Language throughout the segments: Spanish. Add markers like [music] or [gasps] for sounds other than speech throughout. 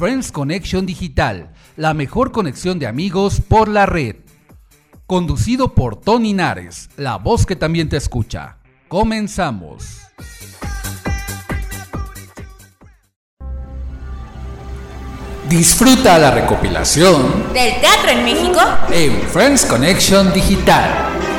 Friends Connection Digital, la mejor conexión de amigos por la red. Conducido por Tony Nares, la voz que también te escucha. Comenzamos. Disfruta la recopilación del teatro en México en Friends Connection Digital.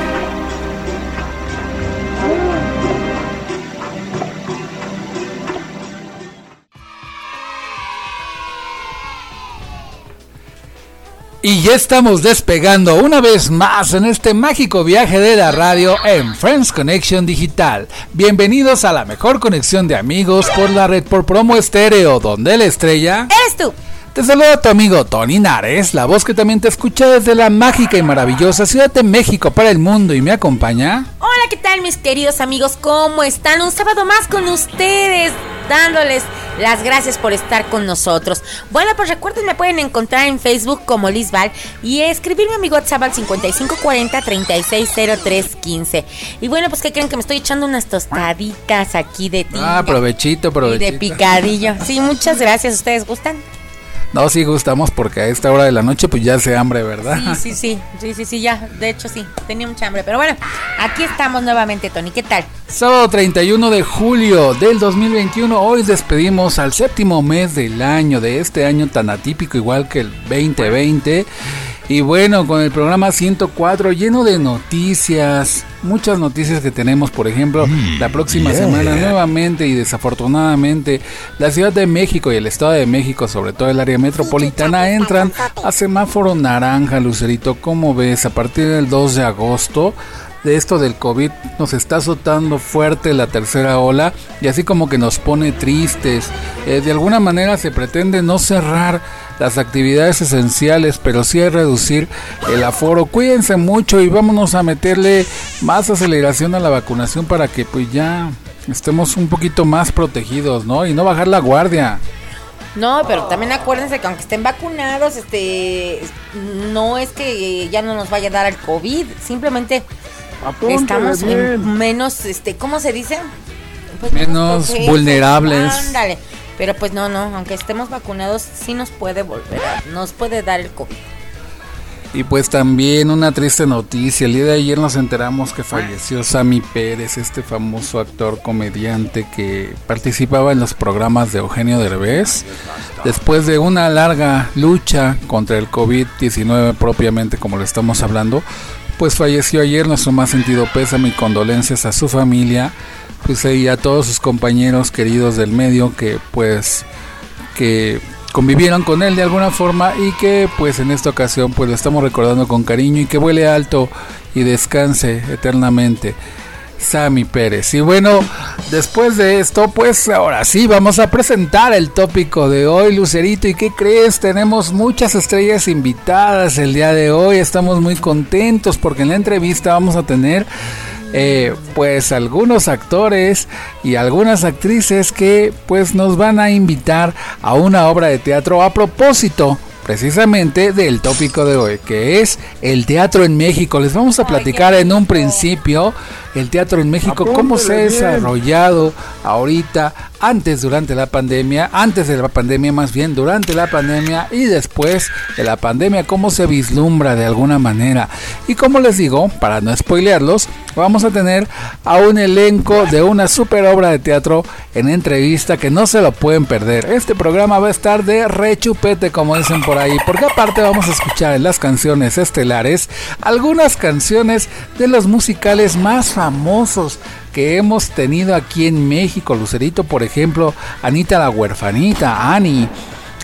Y ya estamos despegando una vez más en este mágico viaje de la radio en Friends Connection Digital. Bienvenidos a la mejor conexión de amigos por la red por promo estéreo, donde la estrella eres tú. Te saluda tu amigo Tony Nares, la voz que también te escucha desde la mágica y maravillosa Ciudad de México para el mundo y me acompaña. Hola, ¿qué tal mis queridos amigos? ¿Cómo están? Un sábado más con ustedes, dándoles las gracias por estar con nosotros. Bueno, pues recuerden, me pueden encontrar en Facebook como Lisbal y escribirme a mi WhatsApp al 5540-360315. Y bueno, pues que creen que me estoy echando unas tostaditas aquí de ti. Ah, provechito, provechito. de picadillo. Sí, muchas gracias. ¿Ustedes gustan? No, sí gustamos porque a esta hora de la noche pues ya se hambre, ¿verdad? Sí, sí, sí, sí, sí, sí, ya, de hecho sí, tenía mucha hambre. Pero bueno, aquí estamos nuevamente, Tony, ¿qué tal? Sábado 31 de julio del 2021, hoy despedimos al séptimo mes del año, de este año tan atípico igual que el 2020. Y bueno, con el programa 104 lleno de noticias, muchas noticias que tenemos, por ejemplo, mm, la próxima semana nuevamente y desafortunadamente la Ciudad de México y el Estado de México, sobre todo el área metropolitana, entran a semáforo naranja, Lucerito, ¿cómo ves? A partir del 2 de agosto de esto del COVID nos está azotando fuerte la tercera ola y así como que nos pone tristes. Eh, de alguna manera se pretende no cerrar las actividades esenciales, pero sí reducir el aforo. Cuídense mucho y vámonos a meterle más aceleración a la vacunación para que pues ya estemos un poquito más protegidos, ¿no? Y no bajar la guardia. No, pero también acuérdense que aunque estén vacunados, este, no es que ya no nos vaya a dar el COVID, simplemente estamos menos, este, ¿cómo se dice? Pues menos vulnerables. Ándale. Pero pues no, no, aunque estemos vacunados, sí nos puede volver, nos puede dar el COVID. Y pues también una triste noticia, el día de ayer nos enteramos que falleció Sammy Pérez, este famoso actor comediante que participaba en los programas de Eugenio Derbez, después de una larga lucha contra el COVID-19 propiamente como lo estamos hablando, pues falleció ayer nuestro más sentido pésame y condolencias a su familia, pues y a todos sus compañeros queridos del medio que pues que convivieron con él de alguna forma y que pues en esta ocasión pues lo estamos recordando con cariño y que vuele alto y descanse eternamente. Sammy Pérez. Y bueno, después de esto, pues ahora sí, vamos a presentar el tópico de hoy, Lucerito. ¿Y qué crees? Tenemos muchas estrellas invitadas el día de hoy. Estamos muy contentos porque en la entrevista vamos a tener... Eh, pues algunos actores y algunas actrices que pues nos van a invitar a una obra de teatro a propósito precisamente del tópico de hoy, que es el teatro en México. Les vamos a platicar en un principio el teatro en México, cómo se ha desarrollado ahorita, antes, durante la pandemia, antes de la pandemia más bien, durante la pandemia y después de la pandemia, cómo se vislumbra de alguna manera. Y como les digo, para no spoilearlos, vamos a tener a un elenco de una super obra de teatro en entrevista que no se lo pueden perder. Este programa va a estar de rechupete, como dicen por ahí, porque aparte vamos a escuchar en las canciones estelares algunas canciones de los musicales más famosos que hemos tenido aquí en México. Lucerito, por ejemplo, Anita la huerfanita, Annie,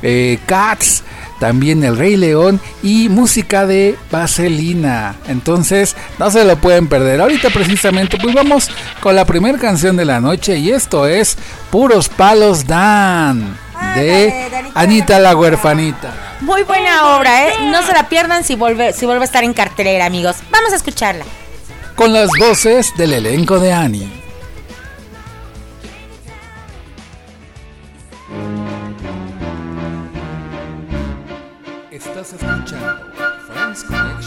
eh, Cats, también El Rey León y música de Vaselina. Entonces, no se lo pueden perder. Ahorita precisamente, pues vamos con la primera canción de la noche y esto es Puros Palos Dan de Anita la huerfanita. Muy buena obra, ¿eh? No se la pierdan si vuelve, si vuelve a estar en cartelera, amigos. Vamos a escucharla. Con las voces del elenco de Annie. Estás escuchando Friends Connection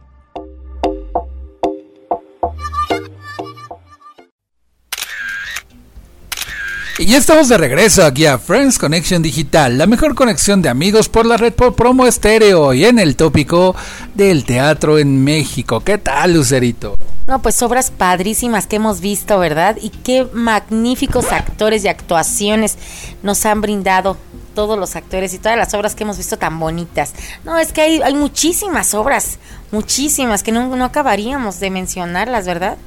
Y estamos de regreso aquí a Friends Connection Digital, la mejor conexión de amigos por la red por promo estéreo y en el tópico del teatro en México. ¿Qué tal, Lucerito? No, pues obras padrísimas que hemos visto, ¿verdad? Y qué magníficos actores y actuaciones nos han brindado todos los actores y todas las obras que hemos visto tan bonitas. No, es que hay, hay muchísimas obras, muchísimas que no, no acabaríamos de mencionarlas, ¿verdad?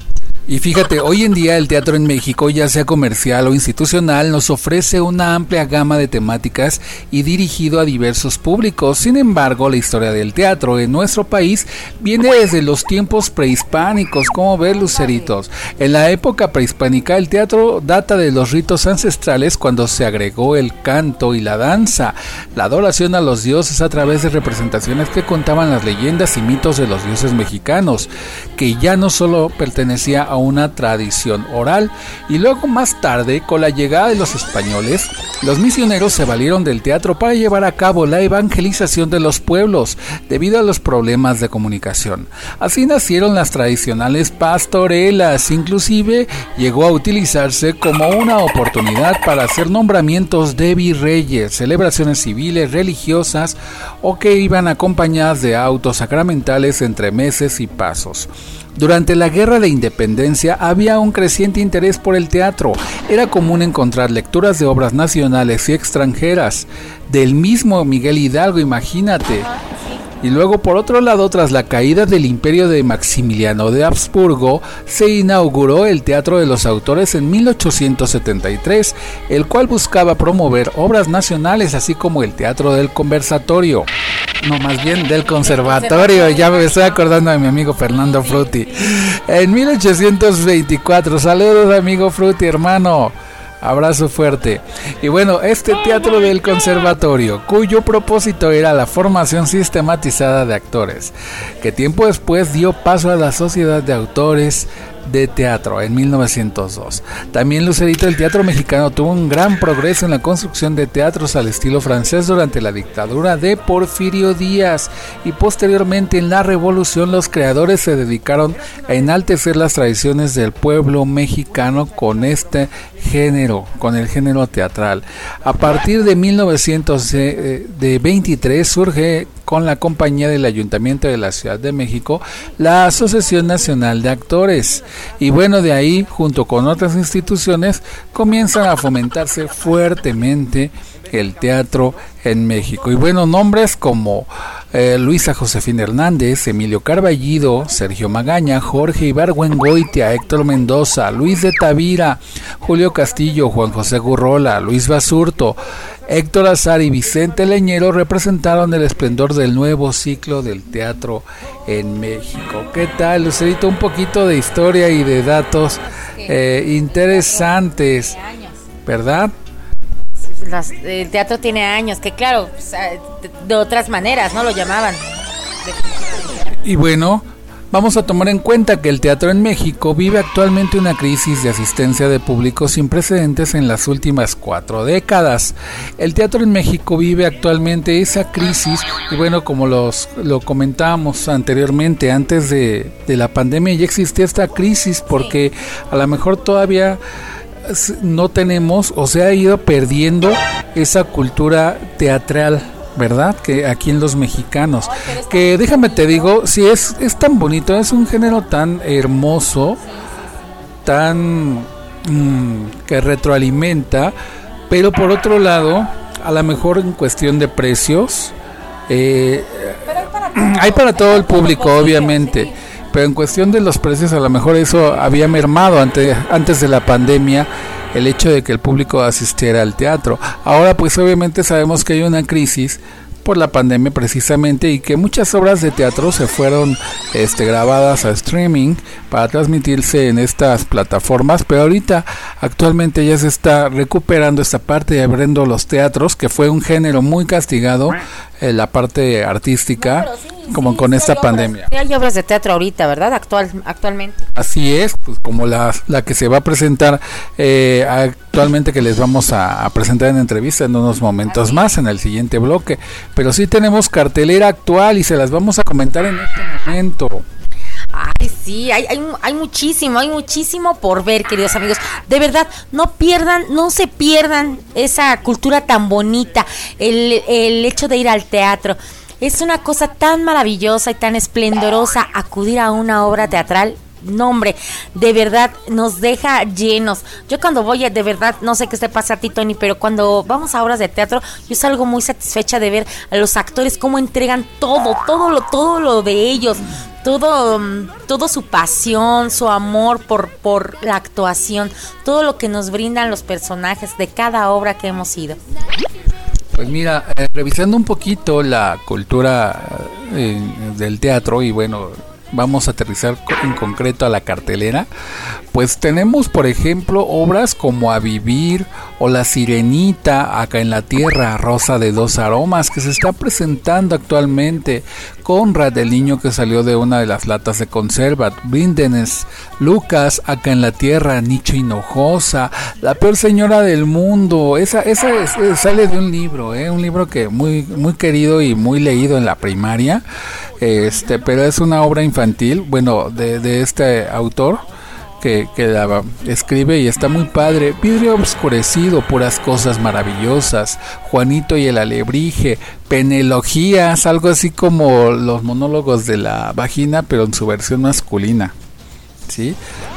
Y fíjate, hoy en día el teatro en México, ya sea comercial o institucional, nos ofrece una amplia gama de temáticas y dirigido a diversos públicos. Sin embargo, la historia del teatro en nuestro país viene desde los tiempos prehispánicos, como ver luceritos. En la época prehispánica, el teatro data de los ritos ancestrales cuando se agregó el canto y la danza, la adoración a los dioses a través de representaciones que contaban las leyendas y mitos de los dioses mexicanos, que ya no solo pertenecía a una tradición oral y luego más tarde, con la llegada de los españoles, los misioneros se valieron del teatro para llevar a cabo la evangelización de los pueblos debido a los problemas de comunicación. Así nacieron las tradicionales pastorelas, inclusive llegó a utilizarse como una oportunidad para hacer nombramientos de virreyes, celebraciones civiles, religiosas o que iban acompañadas de autos sacramentales entre meses y pasos. Durante la Guerra de Independencia había un creciente interés por el teatro. Era común encontrar lecturas de obras nacionales y extranjeras. Del mismo Miguel Hidalgo, imagínate. Y luego, por otro lado, tras la caída del imperio de Maximiliano de Habsburgo, se inauguró el Teatro de los Autores en 1873, el cual buscaba promover obras nacionales, así como el Teatro del Conversatorio. No, más bien del Conservatorio. Ya me estoy acordando de mi amigo Fernando Frutti. En 1824, saludos amigo Frutti, hermano. Abrazo fuerte. Y bueno, este teatro del conservatorio, cuyo propósito era la formación sistematizada de actores, que tiempo después dio paso a la Sociedad de Autores de teatro en 1902. También Lucerito, el teatro mexicano tuvo un gran progreso en la construcción de teatros al estilo francés durante la dictadura de Porfirio Díaz y posteriormente en la revolución los creadores se dedicaron a enaltecer las tradiciones del pueblo mexicano con este género, con el género teatral. A partir de 1923 surge con la compañía del Ayuntamiento de la Ciudad de México la Asociación Nacional de Actores y bueno, de ahí, junto con otras instituciones, comienzan a fomentarse fuertemente el teatro en México. Y bueno, nombres como eh, Luisa Josefina Hernández, Emilio Carballido, Sergio Magaña, Jorge Ibargüengoitia, Héctor Mendoza, Luis de Tavira, Julio Castillo, Juan José Gurrola, Luis Basurto, Héctor Azar y Vicente Leñero representaron el esplendor del nuevo ciclo del teatro en México. ¿Qué tal, Lucerito? Un poquito de historia y de datos eh, interesantes, ¿verdad? el teatro tiene años, que claro, de otras maneras, ¿no? Lo llamaban. Y bueno, Vamos a tomar en cuenta que el teatro en México vive actualmente una crisis de asistencia de público sin precedentes en las últimas cuatro décadas. El teatro en México vive actualmente esa crisis y bueno, como los, lo comentábamos anteriormente, antes de, de la pandemia ya existía esta crisis porque a lo mejor todavía no tenemos o se ha ido perdiendo esa cultura teatral ¿verdad? Que aquí en los mexicanos. Que déjame te digo, si es, es tan bonito, es un género tan hermoso, tan mm, que retroalimenta, pero por otro lado, a lo mejor en cuestión de precios, eh, [clears throat] hay para todo el público, obviamente. Pero en cuestión de los precios, a lo mejor eso había mermado antes, antes de la pandemia el hecho de que el público asistiera al teatro. Ahora pues obviamente sabemos que hay una crisis por la pandemia precisamente y que muchas obras de teatro se fueron este, grabadas a streaming para transmitirse en estas plataformas, pero ahorita actualmente ya se está recuperando esta parte y abriendo los teatros, que fue un género muy castigado en la parte artística, como con esta pandemia. Hay obras de teatro ahorita, ¿verdad? Actual, actualmente. Así es, pues como la, la que se va a presentar eh, actualmente que les vamos a, presentar en entrevista en unos momentos más en el siguiente bloque. Pero sí tenemos cartelera actual y se las vamos a comentar en este momento. Ay, sí, hay, hay, hay, muchísimo, hay muchísimo por ver, queridos amigos. De verdad, no pierdan, no se pierdan esa cultura tan bonita, el, el hecho de ir al teatro. Es una cosa tan maravillosa y tan esplendorosa acudir a una obra teatral nombre, de verdad nos deja llenos. Yo cuando voy, de verdad, no sé qué te pasa a ti, Tony, pero cuando vamos a obras de teatro, yo salgo muy satisfecha de ver a los actores cómo entregan todo, todo lo, todo lo de ellos, todo, mm, todo su pasión, su amor por, por la actuación, todo lo que nos brindan los personajes de cada obra que hemos ido. Pues mira, eh, revisando un poquito la cultura eh, del teatro y bueno, vamos a aterrizar en concreto a la cartelera, pues tenemos por ejemplo obras como A Vivir o La Sirenita, acá en la Tierra, Rosa de dos aromas, que se está presentando actualmente, Conrad, el niño que salió de una de las latas de conserva, Brindenes, Lucas, acá en la Tierra, Nicho Hinojosa, La peor señora del mundo, esa, esa sale de un libro, ¿eh? un libro que muy, muy querido y muy leído en la primaria, este, pero es una obra infantil, bueno, de este autor que, escribe y está muy padre. Vidrio obscurecido, puras cosas maravillosas. Juanito y el alebrije, penelogías, algo así como los monólogos de la vagina, pero en su versión masculina.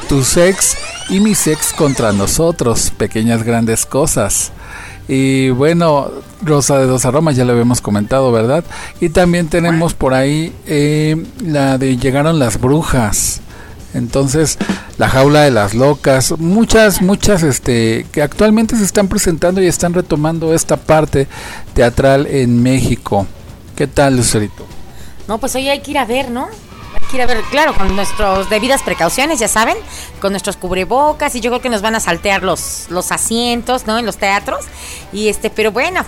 Tu sex y mi sex contra nosotros, pequeñas grandes cosas. Y bueno, Rosa de dos aromas, ya lo habíamos comentado, ¿verdad? Y también tenemos por ahí eh, la de Llegaron las brujas. Entonces, La jaula de las locas, muchas, muchas este, que actualmente se están presentando y están retomando esta parte teatral en México. ¿Qué tal, Lucerito? No, pues hoy hay que ir a ver, ¿no? Hay que ir a ver, claro, con nuestras debidas precauciones, ya saben, con nuestros cubrebocas y yo creo que nos van a saltear los, los asientos, ¿no? En los teatros. Y este, pero bueno,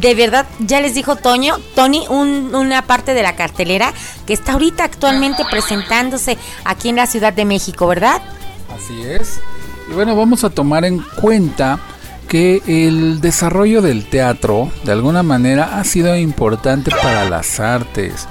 de verdad, ya les dijo Toño, Tony, una parte de la cartelera que está ahorita actualmente presentándose aquí en la Ciudad de México, ¿verdad? Así es. Y bueno, vamos a tomar en cuenta que el desarrollo del teatro, de alguna manera, ha sido importante para las artes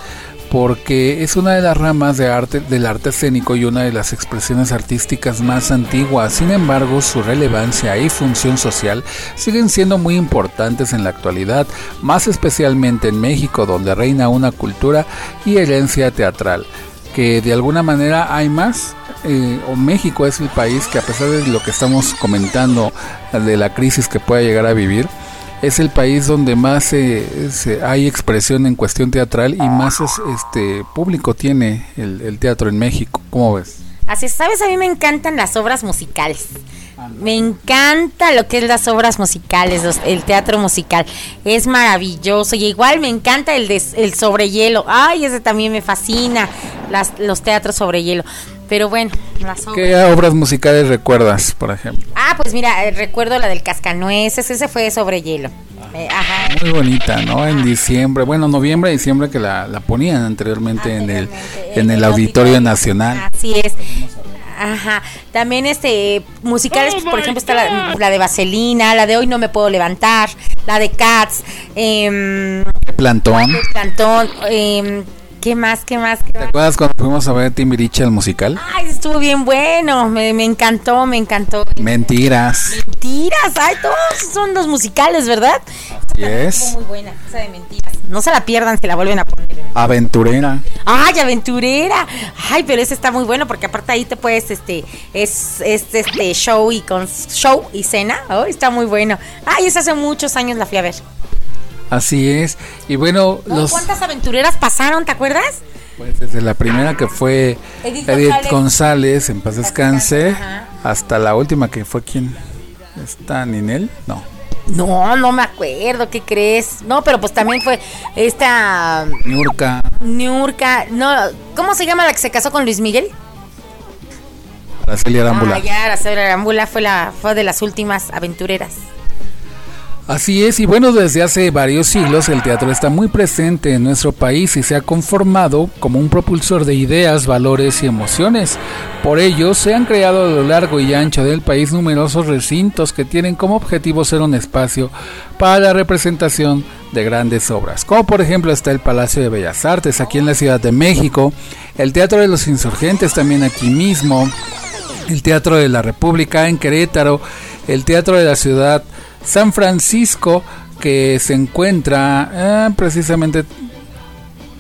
porque es una de las ramas de arte, del arte escénico y una de las expresiones artísticas más antiguas. Sin embargo, su relevancia y función social siguen siendo muy importantes en la actualidad, más especialmente en México, donde reina una cultura y herencia teatral, que de alguna manera hay más eh, o México es el país que a pesar de lo que estamos comentando de la crisis que pueda llegar a vivir, es el país donde más hay expresión en cuestión teatral y más este público tiene el, teatro en México. ¿Cómo ves? Así sabes, a mí me encantan las obras musicales. Me encanta lo que es las obras musicales, el teatro musical. Es maravilloso. Y igual me encanta el, de, el sobre hielo. Ay, ese también me fascina. Las, los teatros sobre hielo. Pero bueno, las obras. ¿Qué obras musicales recuerdas, por ejemplo? Ah, pues mira, eh, recuerdo la del Cascanueces, ese fue sobre hielo. Eh, Muy bonita, ¿no? En diciembre, bueno, noviembre, diciembre que la, ponían anteriormente, en el, en el, Auditorio, Nacional. Así es. Ajá. También este musicales, pues, por ejemplo, está la, de Vaselina, la de Hoy no me puedo levantar, la de Cats, eh, Plantón. Plantón, eh, ¿Qué más? ¿Qué más? ¿Te acuerdas cuando fuimos a ver Timbiriche el musical? Ay, estuvo bien bueno. Me, encantó, me encantó. Mentiras. Mentiras. Ay, todos son los musicales, ¿verdad? Sí es. muy buena, esa de mentiras. No se la pierdan, se la vuelven a poner. Aventurera. Ay, aventurera. Ay, pero ese está muy bueno porque aparte ahí te puedes, este, es, este show y con show y cena. Oh, está muy bueno. Ay, esa hace muchos años la fui a ver. Así es. Y bueno, los... ¿cuántas aventureras pasaron, te acuerdas? Pues desde la primera que fue Edith, González, en paz descanse, hasta la última que fue quien está Ninel, no. No, no me acuerdo, ¿qué crees? No, pero pues también fue esta Niurka. Niurka, no, ¿cómo se llama la que se casó con Luis Miguel? Araceli Arámbula. Ah, ya, Araceli Arámbula fue la fue de las últimas aventureras. Así es, y bueno, desde hace varios siglos el teatro está muy presente en nuestro país y se ha conformado como un propulsor de ideas, valores y emociones. Por ello, se han creado a lo largo y ancho del país numerosos recintos que tienen como objetivo ser un espacio para la representación de grandes obras, como por ejemplo está el Palacio de Bellas Artes aquí en la Ciudad de México, el Teatro de los Insurgentes también aquí mismo, el Teatro de la República en Querétaro, el Teatro de la Ciudad San Francisco, que se encuentra eh, precisamente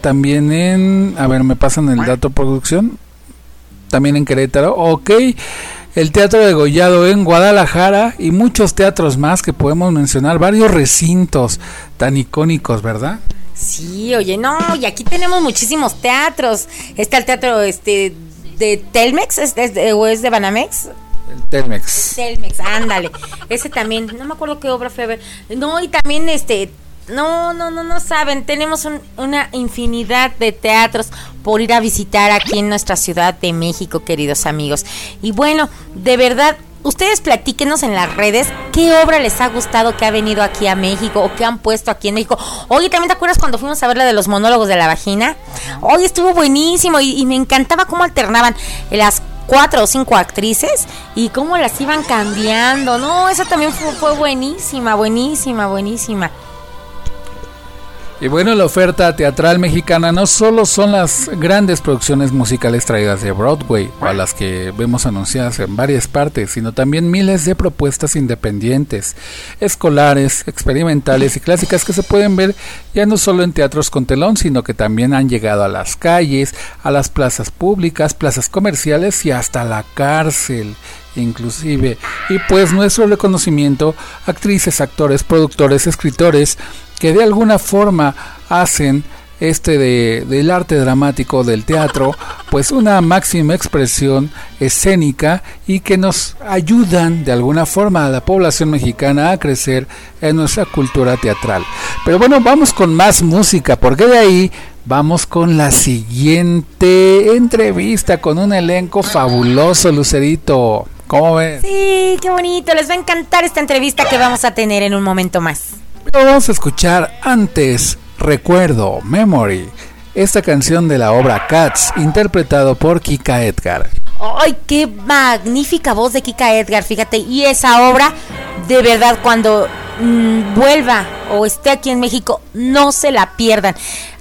también en, a ver, me pasan el dato producción, también en Querétaro, ok, el Teatro de Gollado en Guadalajara y muchos teatros más que podemos mencionar, varios recintos tan icónicos, ¿verdad? Sí, oye, no, y aquí tenemos muchísimos teatros. Está el teatro este de Telmex, ¿es, o es de Banamex? El Telmex. Telmex, ándale. Ese también, no me acuerdo qué obra fue a ver. No, y también este, no, no, no, no saben, tenemos una infinidad de teatros por ir a visitar aquí en nuestra ciudad de México, queridos amigos. Y bueno, de verdad, ustedes platíquenos en las redes qué obra les ha gustado que ha venido aquí a México o que han puesto aquí en México. Oye, ¿también te acuerdas cuando fuimos a ver la de los monólogos de la vagina? Hoy estuvo buenísimo y, y me encantaba cómo alternaban las cuatro o cinco actrices y cómo las iban cambiando. No, esa también fue, fue buenísima, buenísima, buenísima. Y bueno, la oferta teatral mexicana no solo son las grandes producciones musicales traídas de Broadway, o a las que vemos anunciadas en varias partes, sino también miles de propuestas independientes, escolares, experimentales y clásicas que se pueden ver ya no solo en teatros con telón, sino que también han llegado a las calles, a las plazas públicas, plazas comerciales y hasta la cárcel. inclusive. Y pues nuestro reconocimiento, actrices, actores, productores, escritores, que de alguna forma hacen este de, del arte dramático del teatro, pues una máxima expresión escénica y que nos ayudan de alguna forma a la población mexicana a crecer en nuestra cultura teatral. Pero bueno, vamos con más música, porque de ahí vamos con la siguiente entrevista con un elenco fabuloso, Lucerito. ¿Cómo ves? Sí, qué bonito. Les va a encantar esta entrevista que vamos a tener en un momento más. Vamos a escuchar antes Recuerdo, Memory, esta canción de la obra Cats, interpretado por Kika Edgar. ¡Ay, qué magnífica voz de Kika Edgar! Fíjate, y esa obra, de verdad, cuando mm, vuelva o esté aquí en México, no se la pierdan.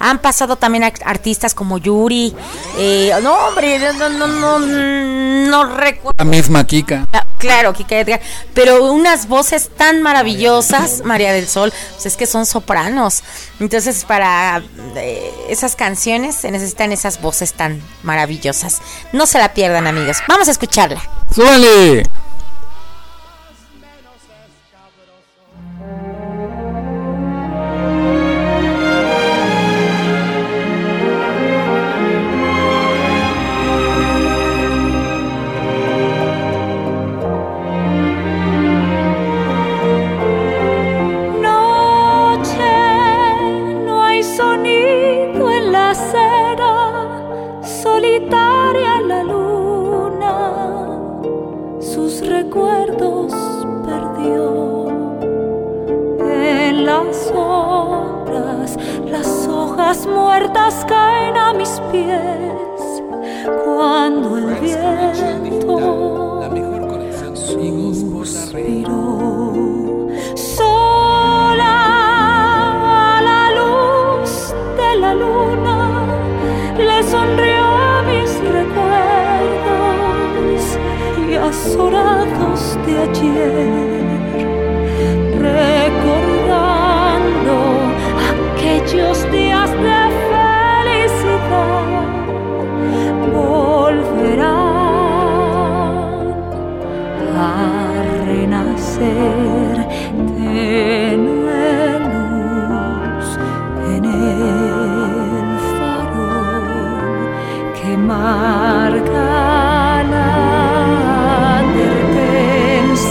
Han pasado también artistas como Yuri. Eh, no, hombre, no, no, no, no recuerdo. La misma Kika. Ah, claro, Kika Edgar. Pero unas voces tan maravillosas, María del Sol, pues es que son sopranos. Entonces, para eh, esas canciones se necesitan esas voces tan maravillosas. No se la pierdan, amigos. Vamos a escucharla. ¡Súbale! puertas caen a mis pies cuando el viento suspiró.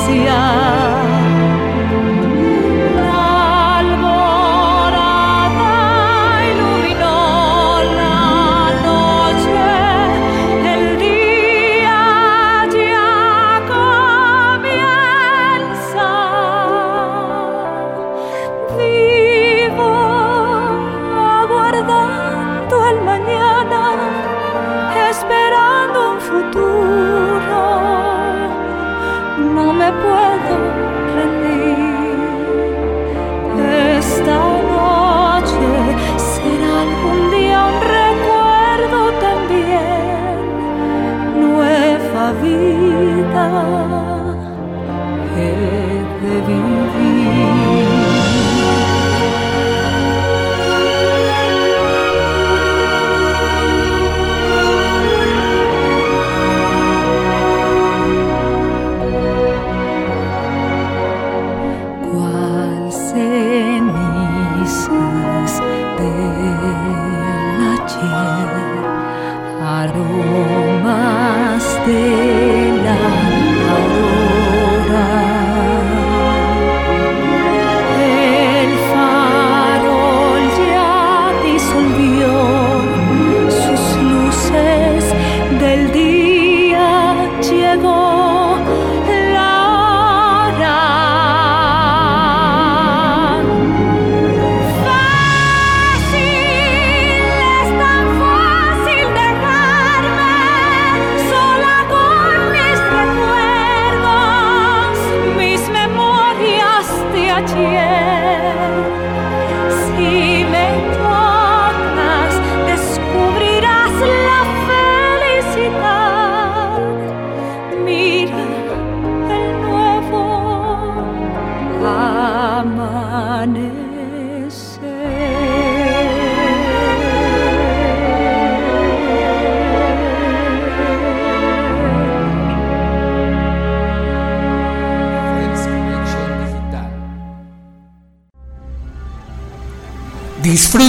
gracias.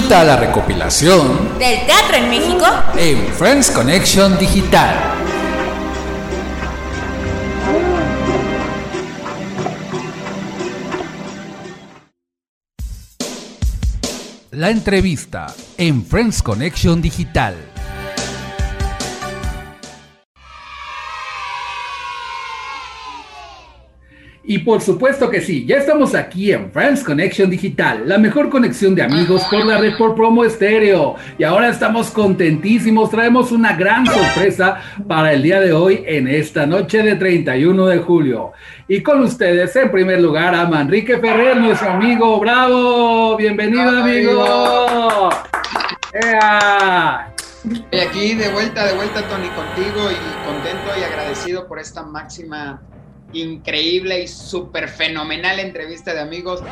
La recopilación del teatro en México en Friends Connection Digital. La entrevista en Friends Connection Digital. Y por supuesto que sí, ya estamos aquí en Friends Connection Digital, la mejor conexión de amigos por la red por promo estéreo. Y ahora estamos contentísimos, traemos una gran sorpresa para el día de hoy en esta noche de 31 de julio. Y con ustedes, en primer lugar, a Manrique Ferrer, nuestro amigo. ¡Bravo! Bienvenido, amigo. Y aquí de vuelta, de vuelta, Tony, contigo y contento y agradecido por esta máxima increíble y súper fenomenal entrevista de amigos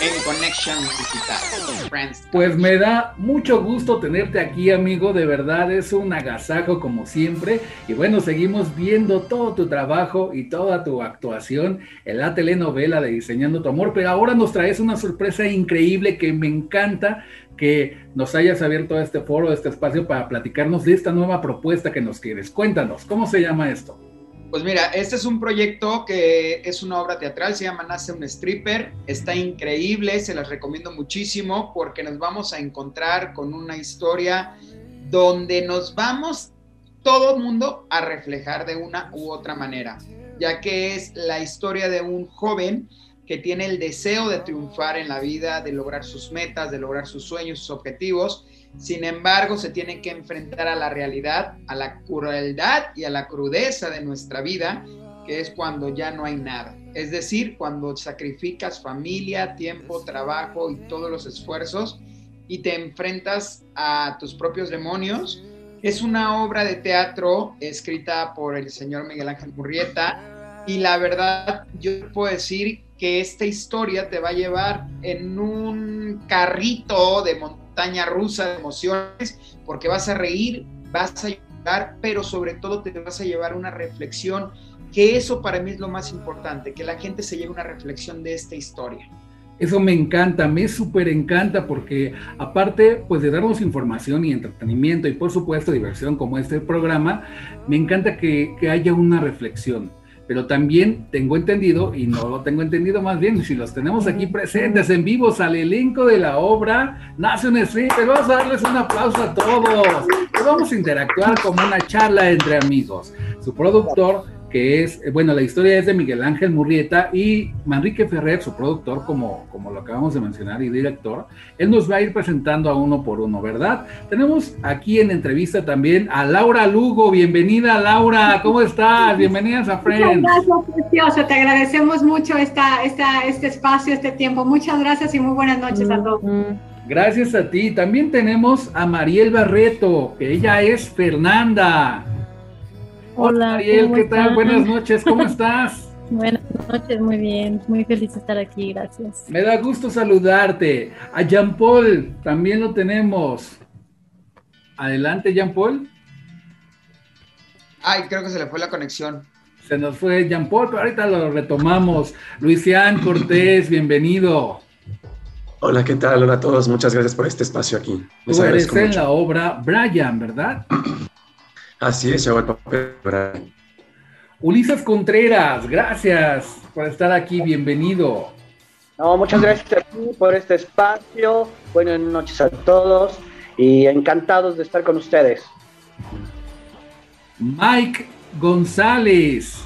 en Connection Digital. Pues me da mucho gusto tenerte aquí, amigo. De verdad es un agasajo como siempre. Y bueno, seguimos viendo todo tu trabajo y toda tu actuación en la telenovela de Diseñando tu Amor. Pero ahora nos traes una sorpresa increíble que me encanta que nos hayas abierto este foro, este espacio para platicarnos de esta nueva propuesta que nos quieres. Cuéntanos, ¿cómo se llama esto? Pues mira, este es un proyecto que es una obra teatral, se llama Nace un Stripper, está increíble, se las recomiendo muchísimo porque nos vamos a encontrar con una historia donde nos vamos todo el mundo a reflejar de una u otra manera, ya que es la historia de un joven que tiene el deseo de triunfar en la vida, de lograr sus metas, de lograr sus sueños, sus objetivos, sin embargo, se tiene que enfrentar a la realidad, a la crueldad y a la crudeza de nuestra vida, que es cuando ya no hay nada. Es decir, cuando sacrificas familia, tiempo, trabajo y todos los esfuerzos y te enfrentas a tus propios demonios. Es una obra de teatro escrita por el señor Miguel Ángel Murrieta y la verdad yo puedo decir que esta historia te va a llevar en un carrito de montaña montaña rusa de emociones, porque vas a reír, vas a llorar, pero sobre todo te vas a llevar una reflexión, que eso para mí es lo más importante, que la gente se lleve una reflexión de esta historia. Eso me encanta, me súper encanta porque aparte pues de darnos información y entretenimiento y por supuesto diversión como este programa, me encanta que, que haya una reflexión pero también tengo entendido, y no lo tengo entendido más bien, si los tenemos aquí presentes en vivo al elenco de la obra, nace un pero vamos a darles un aplauso a todos, vamos a interactuar como una charla entre amigos. Su productor que es, eh, bueno, la historia es de Miguel Ángel Murrieta y Manrique Ferrer, su productor, como, como lo acabamos de mencionar, y director, él nos va a ir presentando a uno por uno, ¿verdad? Tenemos aquí en entrevista también a Laura Lugo, bienvenida Laura, ¿cómo estás? Bienvenidas a Friends. Muchas gracias, precioso, te agradecemos mucho esta, esta, este espacio, este tiempo, muchas gracias y muy buenas noches a todos. Gracias a ti. También tenemos a Mariel Barreto, que ella es Fernanda. Hola, Ariel, ¿qué tal? Buenas noches, ¿cómo estás? [laughs] Buenas noches, muy bien, muy feliz de estar aquí, gracias. Me da gusto saludarte. A Jean Paul también lo tenemos. Adelante, Jean Paul. Ay, creo que se le fue la conexión. Se nos fue Jean Paul, pero ahorita lo retomamos. Luisian Cortés, bienvenido. Hola, ¿qué tal? Hola a todos, muchas gracias por este espacio aquí. Tú eres en la obra Brian, ¿verdad? Así es, yo el papel. Ulises Contreras, gracias por estar aquí, bienvenido. No, muchas gracias por este espacio. Buenas noches a todos y encantados de estar con ustedes. Mike González,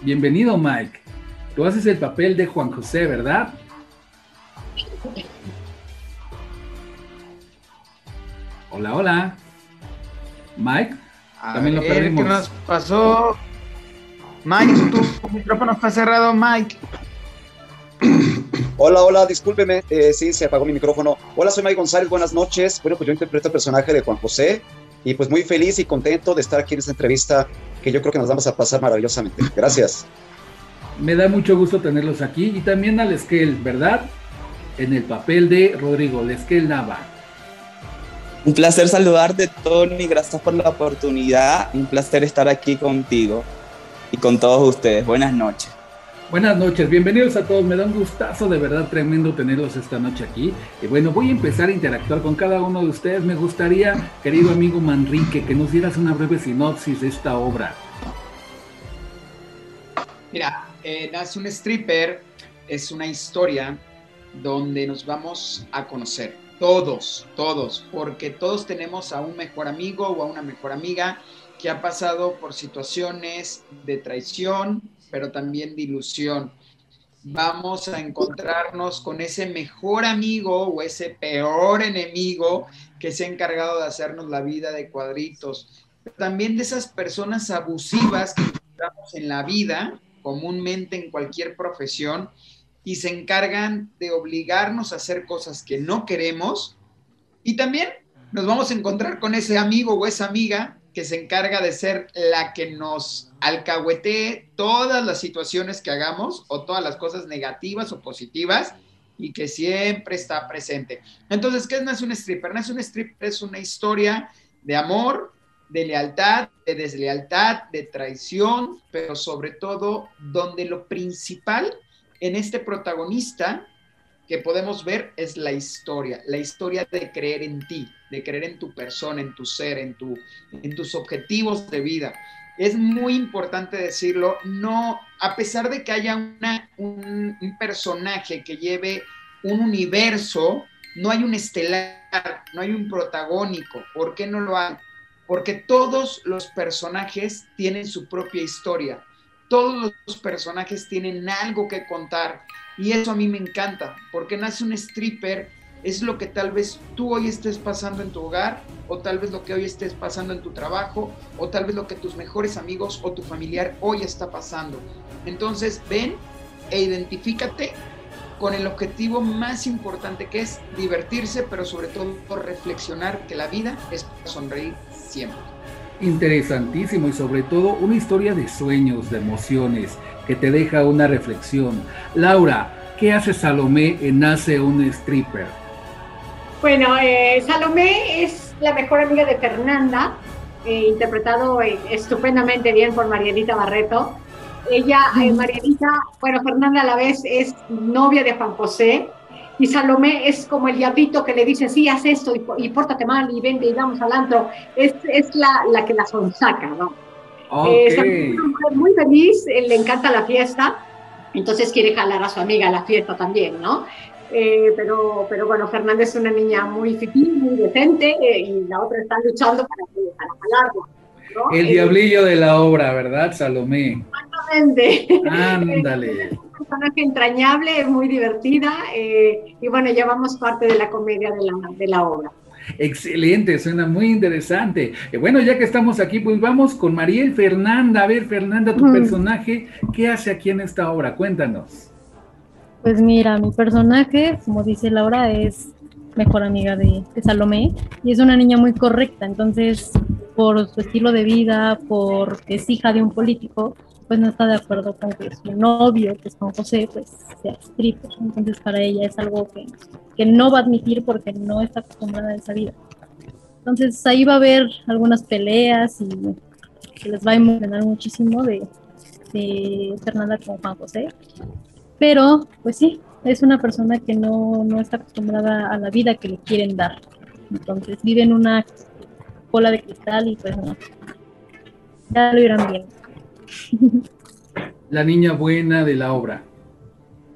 bienvenido Mike. Tú haces el papel de Juan José, ¿verdad? Hola, hola. Mike. También lo perdimos. ¿Qué nos pasó? Mike, tu micrófono está cerrado, Mike. Hola, hola, discúlpeme, eh, sí, se apagó mi micrófono. Hola, soy Mike González, buenas noches. Bueno, pues yo interpreto el personaje de Juan José y pues muy feliz y contento de estar aquí en esta entrevista que yo creo que nos vamos a pasar maravillosamente. Gracias. Me da mucho gusto tenerlos aquí y también al Esquel, ¿verdad? En el papel de Rodrigo Lesquel Nava. Un placer saludarte, Tony. Gracias por la oportunidad. Un placer estar aquí contigo y con todos ustedes. Buenas noches. Buenas noches, bienvenidos a todos. Me da un gustazo de verdad tremendo tenerlos esta noche aquí. Y bueno, voy a empezar a interactuar con cada uno de ustedes. Me gustaría, querido amigo Manrique, que nos dieras una breve sinopsis de esta obra. Mira, eh, Nace un Stripper es una historia donde nos vamos a conocer. Todos, todos, porque todos tenemos a un mejor amigo o a una mejor amiga que ha pasado por situaciones de traición, pero también de ilusión. Vamos a encontrarnos con ese mejor amigo o ese peor enemigo que se ha encargado de hacernos la vida de cuadritos. También de esas personas abusivas que encontramos en la vida, comúnmente en cualquier profesión, y se encargan de obligarnos a hacer cosas que no queremos. Y también nos vamos a encontrar con ese amigo o esa amiga que se encarga de ser la que nos alcahuetee todas las situaciones que hagamos o todas las cosas negativas o positivas y que siempre está presente. Entonces, ¿qué es Nace Stripper? Nace un Stripper es una historia de amor, de lealtad, de deslealtad, de traición, pero sobre todo donde lo principal en este protagonista que podemos ver es la historia, la historia de creer en ti, de creer en tu persona, en tu ser, en, tu, en tus objetivos de vida. Es muy importante decirlo, no, a pesar de que haya un personaje que lleve un universo, no hay un estelar, no hay un protagónico. ¿Por qué no lo hay? Porque todos los personajes tienen su propia historia, todos los personajes tienen algo que contar y eso a mí me encanta, porque nace un stripper es lo que tal vez tú hoy estés pasando en tu hogar, o tal vez lo que hoy estés pasando en tu trabajo, o tal vez lo que tus mejores amigos o tu familiar hoy está pasando. Entonces ven e identifícate con el objetivo más importante que es divertirse, pero sobre todo reflexionar que la vida es sonreír siempre. Interesantísimo y sobre todo una historia de sueños, de emociones, que te deja una reflexión. Laura, ¿qué hace Salomé en Nace un Stripper? Bueno, eh, Salomé es la mejor amiga de Fernanda, eh, interpretado eh, estupendamente bien por Marianita Barreto. Ella, eh, Marianita, bueno, Fernanda a la vez es novia de Juan José, y Salomé es como el diablito que le dice, sí, haz esto y, y pórtate mal y vente y vamos al antro. Es, es la, la que la sonsaca, ¿no? Okay. Eh, es una mujer muy feliz, eh, le encanta la fiesta, entonces quiere jalar a su amiga a la fiesta también, ¿no? Eh, pero, pero bueno, Fernanda es una niña muy fifí, muy decente, eh, y la otra está luchando para, para. ¿No? El Eh, diablillo de la obra, ¿verdad, Salomé? Exactamente. Ándale. Es un personaje entrañable, muy divertida, eh, y bueno, llevamos parte de la comedia de la, de la obra. Excelente, suena muy interesante. Y bueno, ya que estamos aquí, pues vamos con Mariel Fernanda. A ver, Fernanda, tu Mm. personaje, ¿qué hace aquí en esta obra? Cuéntanos. Pues mira, mi personaje, como dice Laura, es mejor amiga de, de Salomé y es una niña muy correcta, entonces por su estilo de vida, porque es hija de un político, pues no está de acuerdo con que su novio, que es Juan José, pues sea stripper. Entonces para ella es algo que, que no va a admitir porque no está acostumbrada a esa vida. Entonces ahí va a haber algunas peleas y se les va a emocionar muchísimo de, de Fernanda con Juan José. Pero, pues sí, es una persona que no, no está acostumbrada a la vida que le quieren dar. Entonces vive en una bola de cristal y pues no. Ya lo irán viendo. La niña buena de la obra.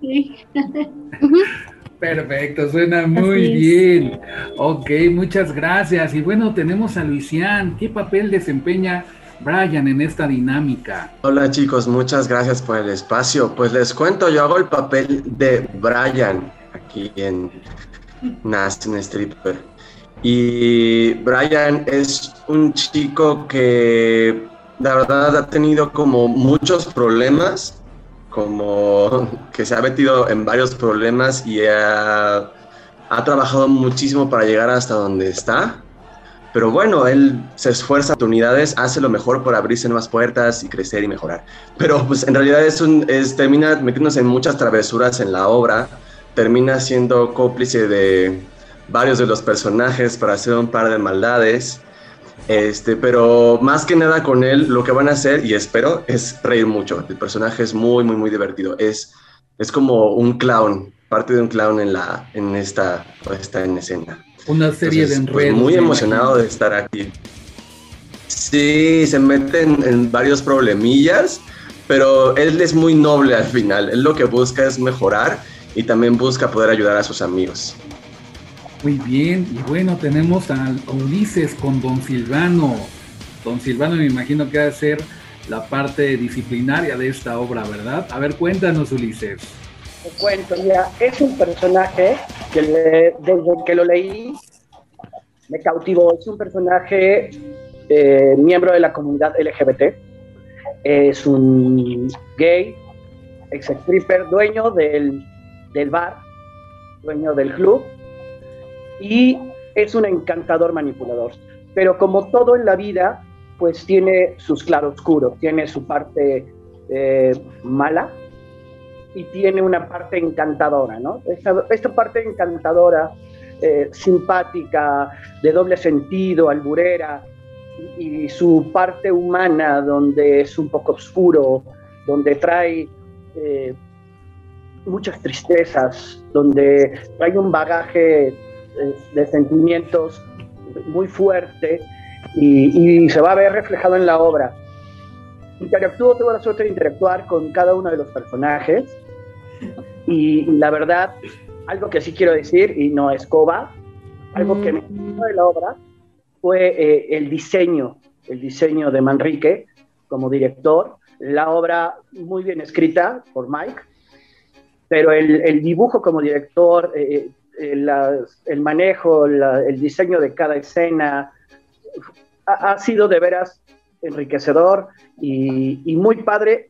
Sí. [laughs] Perfecto, suena muy bien. Ok, muchas gracias. Y bueno, tenemos a Luisian. ¿Qué papel desempeña Brian en esta dinámica? Hola chicos, muchas gracias por el espacio. Pues les cuento, yo hago el papel de Brian aquí en Nasty Stripper. Y Brian es un chico que la verdad ha tenido como muchos problemas, como que se ha metido en varios problemas y ha, ha trabajado muchísimo para llegar hasta donde está. Pero bueno, él se esfuerza oportunidades, hace lo mejor por abrirse nuevas puertas y crecer y mejorar. Pero pues en realidad es un, es, termina metiéndose en muchas travesuras en la obra, termina siendo cómplice de varios de los personajes para hacer un par de maldades. Este, pero más que nada con él, lo que van a hacer, y espero, es reír mucho. El personaje es muy, muy, muy divertido. Es, es como un clown, parte de un clown en, la, en esta puesta en escena. Una serie de pues, enredos. muy me emocionado de estar aquí. Sí, se meten en varios problemillas, pero él es muy noble al final. Él lo que busca es mejorar y también busca poder ayudar a sus amigos. Muy bien, y bueno, tenemos a Ulises con Don Silvano. Don Silvano me imagino que va a ser la parte disciplinaria de esta obra, ¿verdad? A ver, cuéntanos, Ulises. Te cuento, mira, es un personaje que le- desde que lo leí me cautivó. Es un personaje eh, miembro de la comunidad LGBT. Es un gay, ex stripper, dueño del, del bar, dueño del club. Y es un encantador manipulador. Pero como todo en la vida, pues tiene sus claroscuros, tiene su parte eh, mala, y tiene una parte encantadora, ¿no? Esta, esta parte encantadora, eh, simpática, de doble sentido, alburera, y, su parte humana, donde es un poco oscuro, donde trae eh, muchas tristezas, donde trae un bagaje eh, de sentimientos muy fuerte y, y se va a ver reflejado en la obra. Interactúo, tengo la suerte de interactuar con cada uno de los personajes y, la verdad, algo que sí quiero decir, y no es coba, algo que me gustó de la obra fue eh, el diseño, el diseño de Manrique como director, la obra muy bien escrita por Mike, pero el, el dibujo como director, eh, eh, el manejo, la- el diseño de cada escena, ha, ha sido de veras enriquecedor y, y muy padre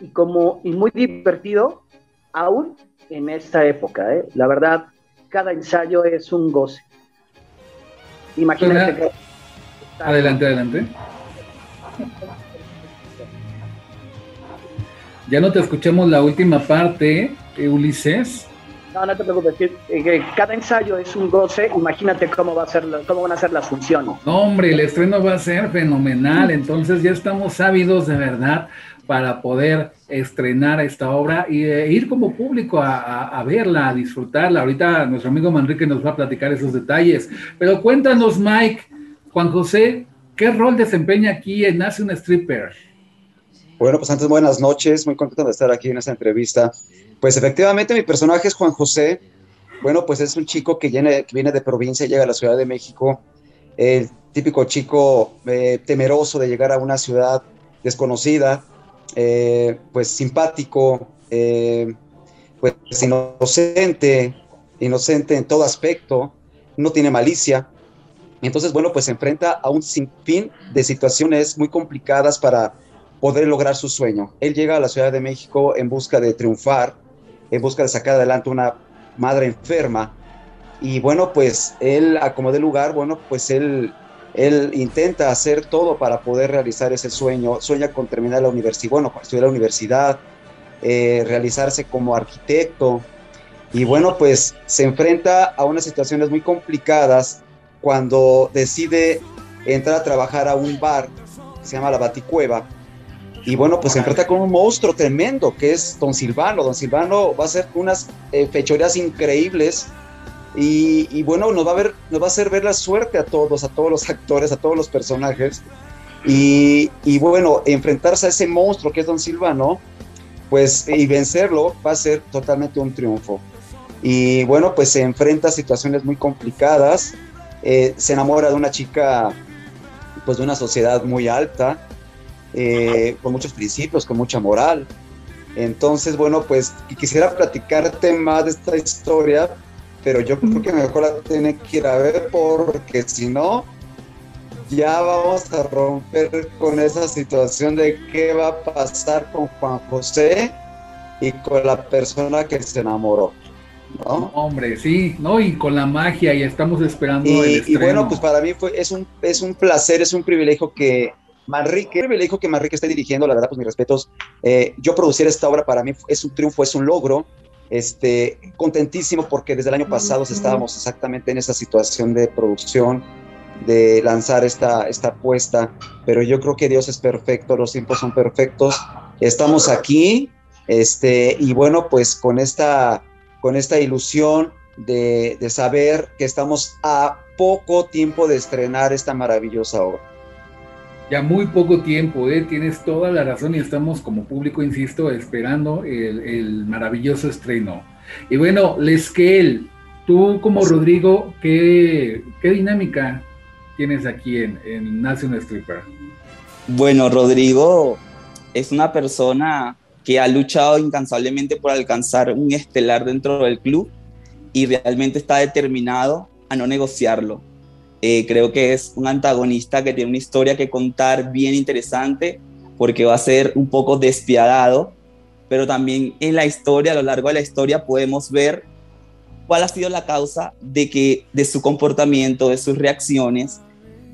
y, como, y muy divertido aún en esta época. ¿eh? La verdad, cada ensayo es un goce. Imagínate que... Adelante, adelante. Ya no te escuchamos la última parte, eh, Ulises. No, no te preocupes, que, que cada ensayo es un goce. Imagínate cómo, va a ser, cómo van a ser las funciones. No, hombre, el estreno va a ser fenomenal, entonces ya estamos ávidos de verdad para poder estrenar esta obra y eh, ir como público a, verla, a disfrutarla. Ahorita nuestro amigo Manrique nos va a platicar esos detalles, pero cuéntanos, Mike, Juan José, ¿qué rol desempeña aquí en Nace un Stripper? Bueno, pues antes buenas noches, muy contento de estar aquí en esta entrevista. Pues efectivamente mi personaje es Juan José. Bueno, pues es un chico que viene, que viene de provincia y llega a la Ciudad de México. El típico chico eh, temeroso de llegar a una ciudad desconocida, eh, pues simpático, eh, pues inocente, inocente en todo aspecto, no tiene malicia. Entonces, bueno, pues se enfrenta a un sinfín de situaciones muy complicadas para poder lograr su sueño. Él llega a la Ciudad de México en busca de triunfar, en busca de sacar adelante una madre enferma. Y bueno, pues él, a como de lugar, bueno, pues él, él intenta hacer todo para poder realizar ese sueño. Sueña con terminar la universidad, bueno, con estudiar la universidad, eh, realizarse como arquitecto. Y bueno, pues se enfrenta a unas situaciones muy complicadas cuando decide entrar a trabajar a un bar que se llama La Baticueva. Y bueno, pues se enfrenta con un monstruo tremendo que es Don Silvano. Don Silvano va a hacer unas eh, fechorías increíbles. Y, bueno, nos va, a ver, nos va a hacer ver la suerte a todos, a todos los actores, a todos los personajes. Y, y bueno, enfrentarse a ese monstruo que es Don Silvano, pues y vencerlo va a ser totalmente un triunfo. Y bueno, pues se enfrenta a situaciones muy complicadas. eh, se enamora de una chica, pues de una sociedad muy alta, eh, con muchos principios, con mucha moral. Entonces, bueno, pues quisiera platicarte más de esta historia, pero yo creo que mejor la tiene que ir a ver porque si no, ya vamos a romper con esa situación de qué va a pasar con Juan José y con la persona que se enamoró. ¿no? Hombre, sí, ¿no? Y con la magia, y estamos esperando el Y, y estreno. bueno, pues para mí fue, es, un, es un placer, es un privilegio que Manrique, un privilegio que Manrique esté dirigiendo, la verdad, pues mis respetos. Eh, yo producir esta obra para mí es un triunfo, es un logro. Este, contentísimo porque desde el año pasado estábamos exactamente en esa situación de producción de lanzar esta, esta apuesta, pero yo creo que Dios es perfecto, los tiempos son perfectos, estamos aquí, este, y bueno, pues con esta, con esta ilusión de, de saber que estamos a poco tiempo de estrenar esta maravillosa obra. Ya muy poco tiempo, ¿eh? tienes toda la razón y estamos como público, insisto, esperando el, el maravilloso estreno. Y bueno, Lesquel, tú como Rodrigo, ¿qué, qué dinámica tienes aquí en, en National Stripper? Bueno, Rodrigo es una persona que ha luchado incansablemente por alcanzar un estelar dentro del club y realmente está determinado a no negociarlo. Eh, creo que es un antagonista que tiene una historia que contar bien interesante porque va a ser un poco despiadado, pero también en la historia, a lo largo de la historia, podemos ver cuál ha sido la causa de que de su comportamiento, de sus reacciones,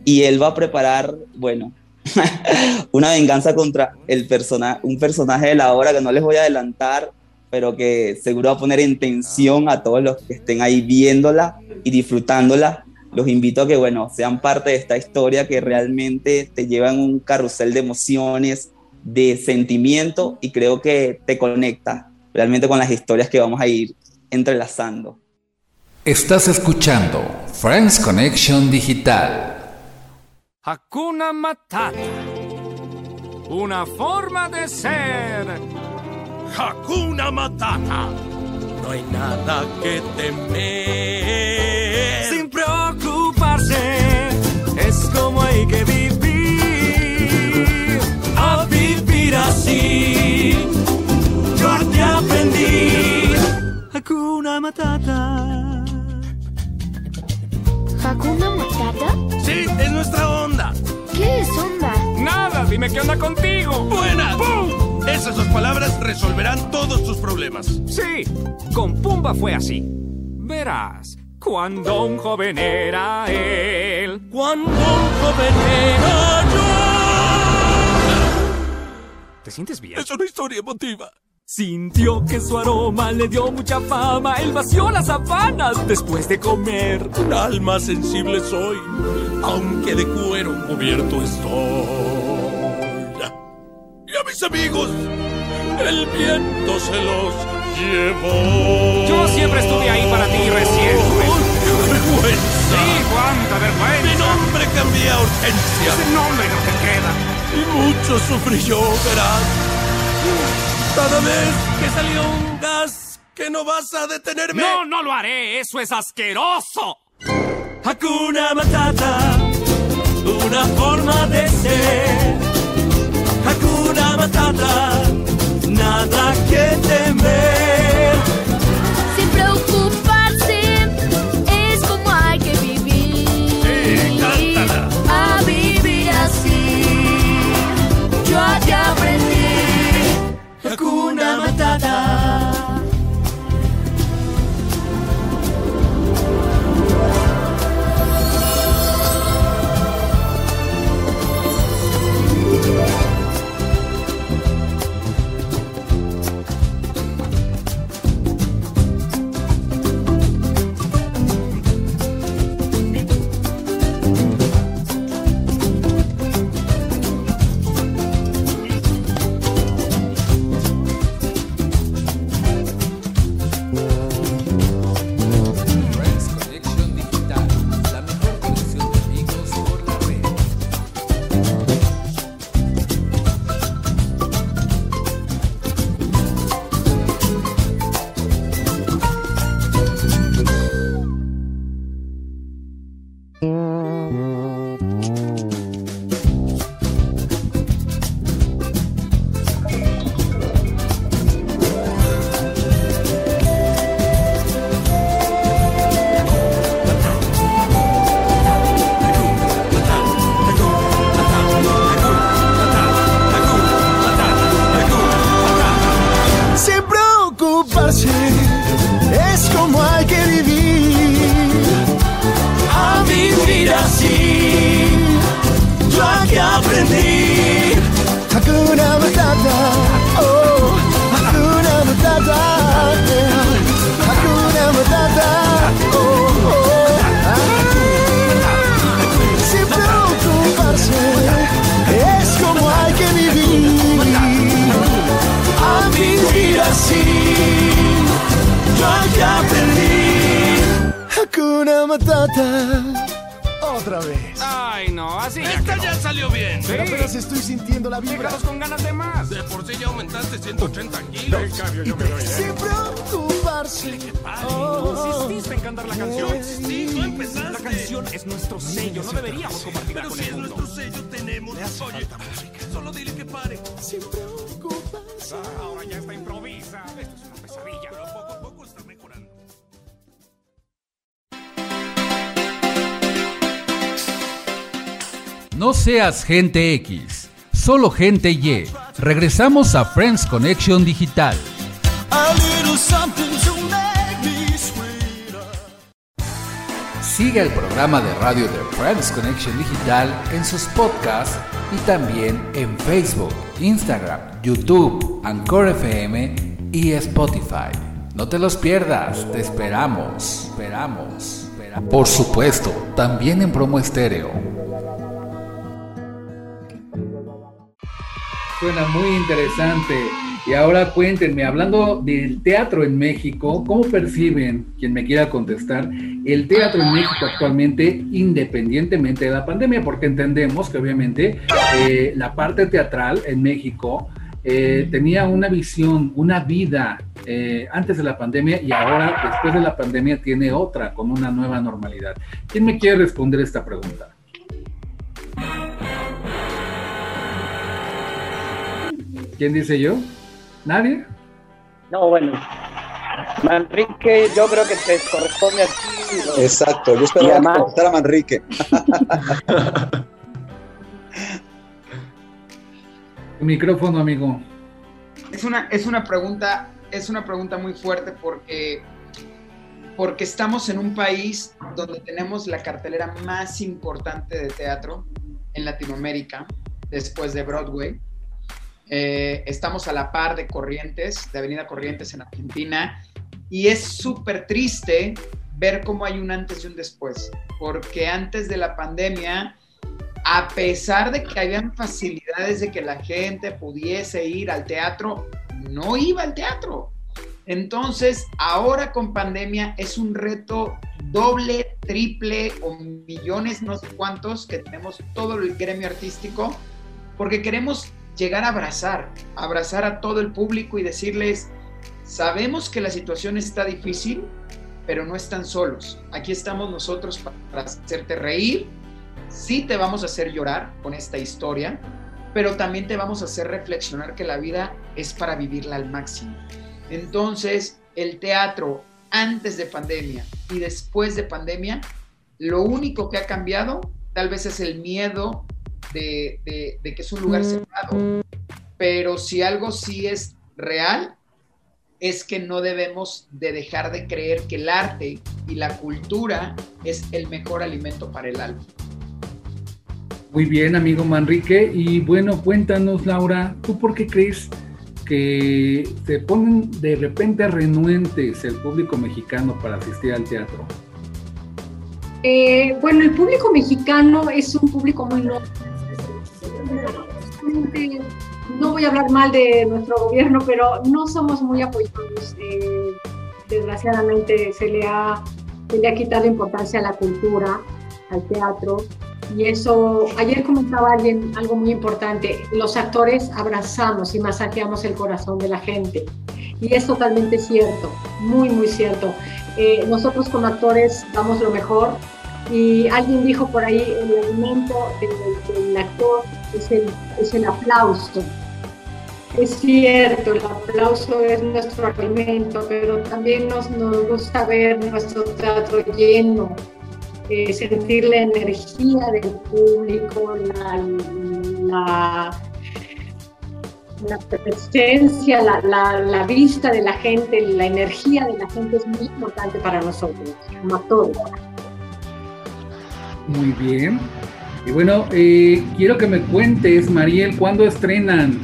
y él va a preparar, bueno, [laughs] una venganza contra el persona, un personaje de la obra que no les voy a adelantar, pero que seguro va a poner en tensión a todos los que estén ahí viéndola y disfrutándola. Los invito a que, bueno, sean parte de esta historia que realmente te lleva en un carrusel de emociones, de sentimiento y creo que te conecta realmente con las historias que vamos a ir entrelazando. Estás escuchando Friends Connection Digital. Hakuna Matata. Una forma de ser. Hakuna Matata. No hay nada que temer. Matata. ¿Hakuna Matata? Sí, es nuestra onda. ¿Qué es onda? Nada, dime qué onda contigo. ¡Buena! ¡Pum! Esas dos palabras resolverán todos tus problemas. Sí, con Pumba fue así. Verás, cuando un joven era él. Cuando un joven era yo. ¿Te sientes bien? Es una historia emotiva. Sintió que su aroma le dio mucha fama. Él vació las sabanas después de comer. Un alma sensible soy, aunque de cuero cubierto estoy. Y a mis amigos, el viento se los llevó. Yo siempre estuve ahí para ti recién. ¡Qué vergüenza! Sí, cuánta vergüenza. Mi nombre cambié a Hortensia. Ese nombre no te queda. Y mucho sufrí yo, verás. Cada vez que salió un gas que no vas a detenerme. No, no lo haré. Eso es asqueroso. Hakuna Matata, una forma de ser. Hakuna Matata, nada que temer. Tenemos. Oye, solo dile que pare. Sin preocuparse. Ah, Ahora ya está improvisa. Esto es una pesadilla. Pero poco a poco está mejorando. No seas gente X, solo gente Y. Regresamos a Friends Connection Digital. A Siga el programa de radio de Friends Connection Digital en sus podcasts y también en Facebook, Instagram, YouTube, Anchor FM y Spotify. No te los pierdas, te esperamos, esperamos, esperamos. Por supuesto, también en promo estéreo. Suena muy interesante. Y ahora cuéntenme, hablando del teatro en México, ¿cómo perciben, quien me quiera contestar, el teatro en México actualmente, independientemente de la pandemia? Porque entendemos que obviamente eh, la parte teatral en México eh, tenía una visión, una vida eh, antes de la pandemia y ahora, después de la pandemia, tiene otra, con una nueva normalidad. ¿Quién me quiere responder esta pregunta? ¿Quién dice yo? ¿Nadie? No, bueno. Manrique, yo creo que te corresponde a ti. Exacto, yo esperaba además- que contestara Manrique. [laughs] Micrófono, amigo. Es una, es una pregunta, es una pregunta muy fuerte porque, porque estamos en un país donde tenemos la cartelera más importante de teatro en Latinoamérica, después de Broadway. Eh, estamos a la par de Corrientes, de Avenida Corrientes en Argentina, y es súper triste ver cómo hay un antes y un después, porque antes de la pandemia, a pesar de que habían facilidades de que la gente pudiese ir al teatro, no iba al teatro. Entonces, ahora con pandemia es un reto doble, triple o millones, no sé cuántos, que tenemos todo el gremio artístico, porque queremos llegar a abrazar, abrazar a todo el público y decirles, sabemos que la situación está difícil, pero no están solos. Aquí estamos nosotros pa- para hacerte reír, sí te vamos a hacer llorar con esta historia, pero también te vamos a hacer reflexionar que la vida es para vivirla al máximo. Entonces, el teatro antes de pandemia y después de pandemia, lo único que ha cambiado tal vez es el miedo de, de- de que es un lugar cerrado, pero si algo sí es real, es que no debemos de dejar de creer que el arte y la cultura es el mejor alimento para el alma. Muy bien, amigo Manrique. Y bueno, cuéntanos, Laura, ¿tú por qué crees que se ponen de repente renuentes el público mexicano para asistir al teatro? Eh, bueno, el público mexicano es un público muy noble. No voy a hablar mal de nuestro gobierno, pero no somos muy apoyados. Eh, desgraciadamente se le, ha, se le ha quitado importancia a la cultura, al teatro. Y eso, ayer comentaba alguien algo muy importante, los actores abrazamos y masajeamos el corazón de la gente. Y es totalmente cierto, muy, muy cierto. Eh, nosotros como actores damos lo mejor y alguien dijo por ahí, el alimento del, del actor es el, es el aplauso. Es cierto, el aplauso es nuestro alimento, pero también nos, nos gusta ver nuestro teatro lleno, eh, sentir la energía del público, la, la, presencia, la, la, vista de la gente, la energía de la gente es muy importante para nosotros, como actores. Muy bien. Y bueno, eh, quiero que me cuentes, Mariel, ¿cuándo estrenan?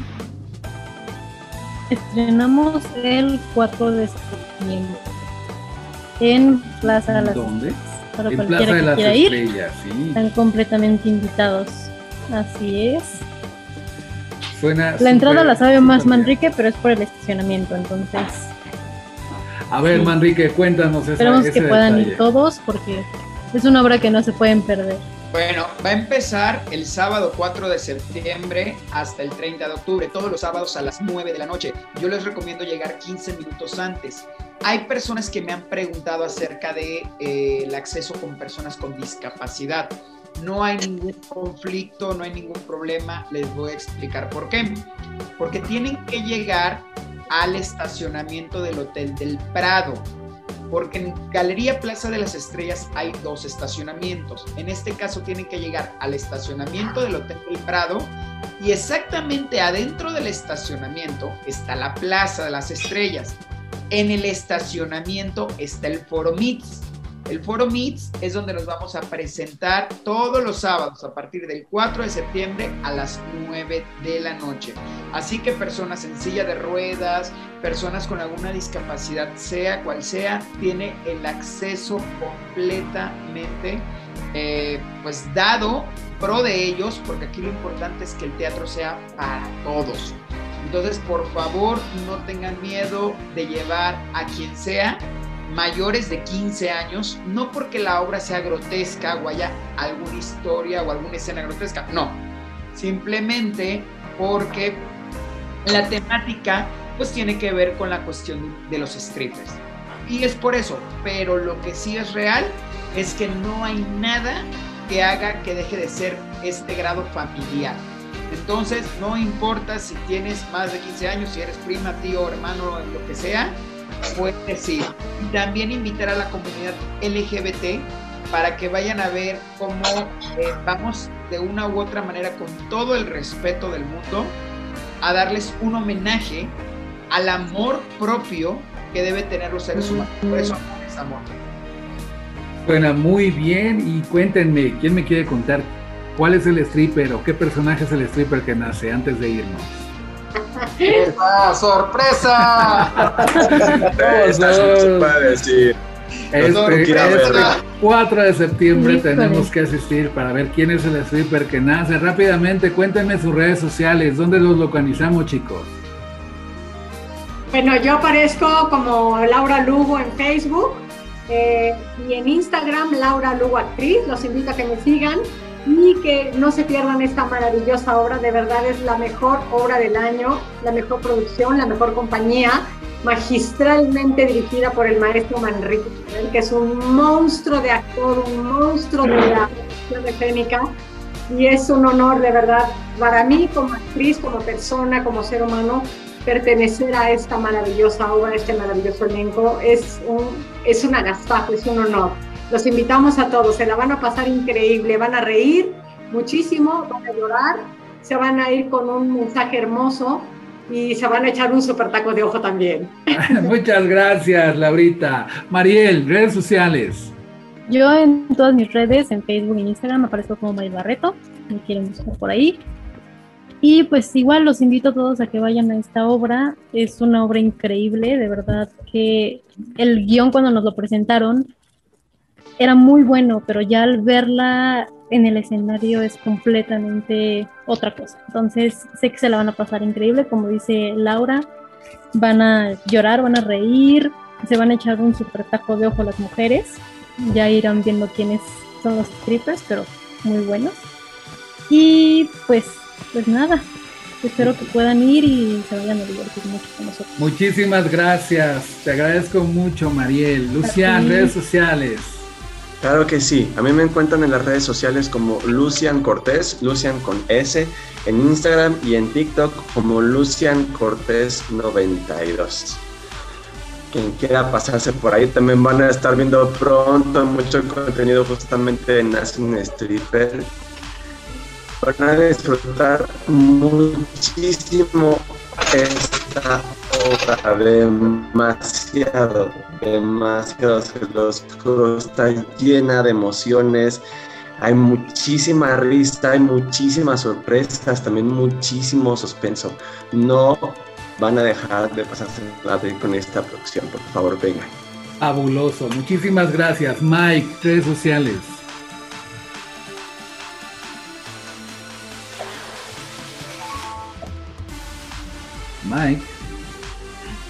Estrenamos el 4 de septiembre en Plaza de las ¿Dónde? Para en cualquiera Plaza de que las quiera ir, Estrellas, sí. están completamente invitados. Así es. Suena La entrada la sabe más bien. Manrique, pero es por el estacionamiento, entonces A ver, Manrique, cuéntanos esa, esperemos ese que puedan detalle. ir todos porque es una obra que no se pueden perder. Bueno, va a empezar el sábado 4 de septiembre hasta el 30 de octubre, todos los sábados a las 9 de la noche. Yo les recomiendo llegar 15 minutos antes. Hay personas que me han preguntado acerca de eh, el acceso con personas con discapacidad. No hay ningún conflicto, no hay ningún problema. Les voy a explicar por qué. Porque tienen que llegar al estacionamiento del Hotel del Prado porque en Galería Plaza de las Estrellas hay dos estacionamientos. En este caso tienen que llegar al estacionamiento del Hotel del Prado y exactamente adentro del estacionamiento está la Plaza de las Estrellas. En el estacionamiento está el Foro Mits. El Foro Meets es donde nos vamos a presentar todos los sábados a partir del 4 de septiembre a las 9 de la noche. Así que personas en silla de ruedas, personas con alguna discapacidad, sea cual sea, tiene el acceso completamente eh, pues dado pro de ellos, porque aquí lo importante es que el teatro sea para todos. Entonces, por favor, no tengan miedo de llevar a quien sea mayores de 15 años, no porque la obra sea grotesca o haya alguna historia o alguna escena grotesca, no, simplemente porque la temática pues tiene que ver con la cuestión de los strippers. Y es por eso, pero lo que sí es real es que no hay nada que haga que deje de ser este grado familiar. Entonces, no importa si tienes más de 15 años, si eres prima, tío, hermano, lo que sea, ir. Y también invitar a la comunidad LGBT para que vayan a ver cómo eh, vamos de una u otra manera, con todo el respeto del mundo, a darles un homenaje al amor propio que debe tener los seres humanos. Por eso amor es amor. Suena muy bien y cuéntenme, ¿quién me quiere contar cuál es el stripper o qué personaje es el stripper que nace antes de irnos? ¡Esa sorpresa! Esta sí se puede decir. Este, Sorpresa. este 4 de septiembre Híjole. tenemos que asistir para ver quién es el stripper que nace. Rápidamente, cuéntenme sus redes sociales, ¿dónde los localizamos, chicos? Bueno, yo aparezco como Laura Lugo en Facebook eh, y en Instagram Laura Lugo Actriz. Los invito a que me sigan y que no se pierdan esta maravillosa obra. De verdad es la mejor obra del año, la mejor producción, la mejor compañía, magistralmente dirigida por el maestro Manrique, que es un monstruo de actor, un monstruo de la producción escénica. Y es un honor, de verdad, para mí como actriz, como persona, como ser humano, pertenecer a esta maravillosa obra, a este maravilloso elenco. Es un, es un agasajo, es un honor. Los invitamos a todos, se la van a pasar increíble, van a reír muchísimo, van a llorar, se van a ir con un mensaje hermoso y se van a echar un super taco de ojo también. [laughs] Muchas gracias, Laurita. Mariel, redes sociales. Yo en todas mis redes, en Facebook e Instagram, aparezco como May Barreto, me quieren buscar por ahí. Y pues igual los invito a todos a que vayan a esta obra. Es una obra increíble, de verdad que el guion cuando nos lo presentaron era muy bueno, pero ya al verla en el escenario es completamente otra cosa. Entonces sé que se la van a pasar increíble, como dice Laura, van a llorar, van a reír, se van a echar un super taco de ojo las mujeres. Ya irán viendo quiénes son los strippers, pero muy buenos. Y pues, pues nada, espero que puedan ir y se vayan a divertir mucho con nosotros. Muchísimas gracias. Te agradezco mucho, Mariel. Lucian, redes sociales. Claro que sí. A mí me encuentran en las redes sociales como Lucian Cortés, Lucian con S, en Instagram y en TikTok como Lucian Cortés 92. Quien quiera pasarse por ahí también van a estar viendo pronto mucho contenido justamente en Nación Stripper. Van a disfrutar muchísimo esta obra, demasiado, demasiado, juro, está llena de emociones, hay muchísima risa, hay muchísimas sorpresas, también muchísimo suspenso. No van a dejar de pasarse la vida con esta producción, por favor, vengan. Fabuloso. Muchísimas gracias. Mike, redes sociales. Mike.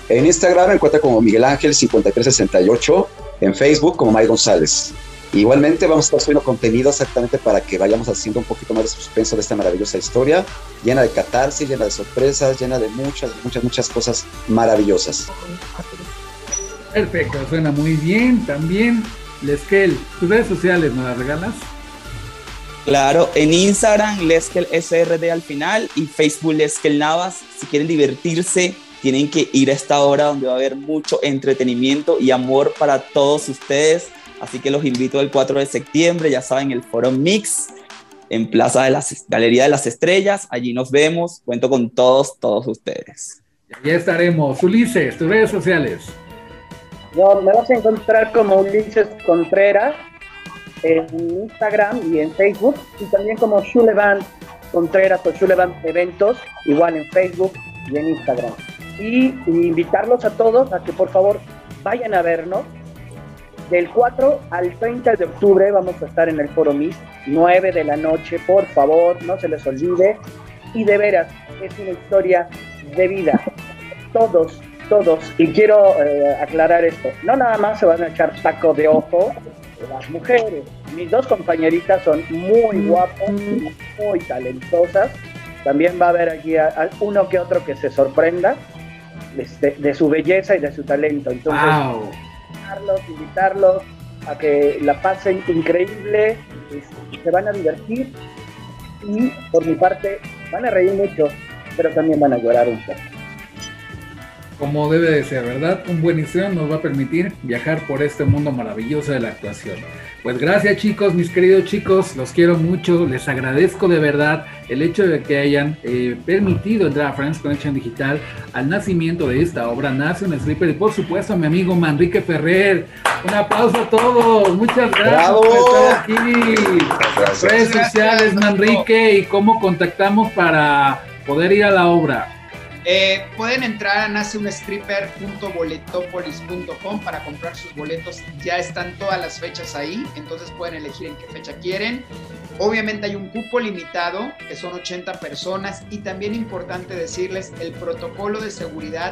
En Instagram me encuentra como Miguel Ángel 5368, en Facebook como Mike González. Igualmente vamos a estar subiendo contenido exactamente para que vayamos haciendo un poquito más de suspenso de esta maravillosa historia, llena de catarsis, llena de sorpresas, llena de muchas, muchas, muchas cosas maravillosas. Perfecto, suena muy bien. También, Leskel, tus redes sociales, ¿me las regalas? Claro, en Instagram, Leskel SRD al final y Facebook Leskel Navas. Si quieren divertirse, tienen que ir a esta hora donde va a haber mucho entretenimiento y amor para todos ustedes. Así que los invito el 4 de septiembre, ya saben, el Foro Mix en Plaza de las Galería de las Estrellas. Allí nos vemos. Cuento con todos, todos ustedes. Ya estaremos. Ulises, tus redes sociales. No, me vas a encontrar como Ulises Contreras en Instagram y en Facebook, y también como Shulevan Contreras o Shulevan Eventos, igual en Facebook y en Instagram. Y, invitarlos a todos a que por favor vayan a vernos. Del 4 al 30 de octubre vamos a estar en el Foro MIS, 9 de la noche, por favor, no se les olvide. Y de veras, es una historia de vida. Todos, todos, y quiero eh, aclarar esto, no nada más se van a echar taco de ojo las mujeres. Mis dos compañeritas son muy guapas, muy talentosas. También va a haber aquí a- a uno que otro que se sorprenda de su belleza y de su talento. Entonces, Wow. invitarlos, invitarlos a que la pasen increíble, se van a divertir y por mi parte van a reír mucho, pero también van a llorar un poco. Como debe de ser, ¿verdad? Un buen historia nos va a permitir viajar por este mundo maravilloso de la actuación. Pues gracias chicos, mis queridos chicos, los quiero mucho, les agradezco de verdad el hecho de que hayan eh, permitido entrar a Friends Connection Digital al nacimiento de esta obra, Nace un Stripper y por supuesto a mi amigo Manrique Ferrer. Un aplauso a todos, muchas gracias ¡Bravo! por estar aquí. Gracias. Redes sociales, Manrique, y cómo contactamos para poder ir a la obra. Eh, pueden entrar a naceunestripper.boletopolis.com para comprar sus boletos. Ya están todas las fechas ahí, entonces pueden elegir en qué fecha quieren. Obviamente hay un cupo limitado, que son 80 personas, y también importante decirles, el protocolo de seguridad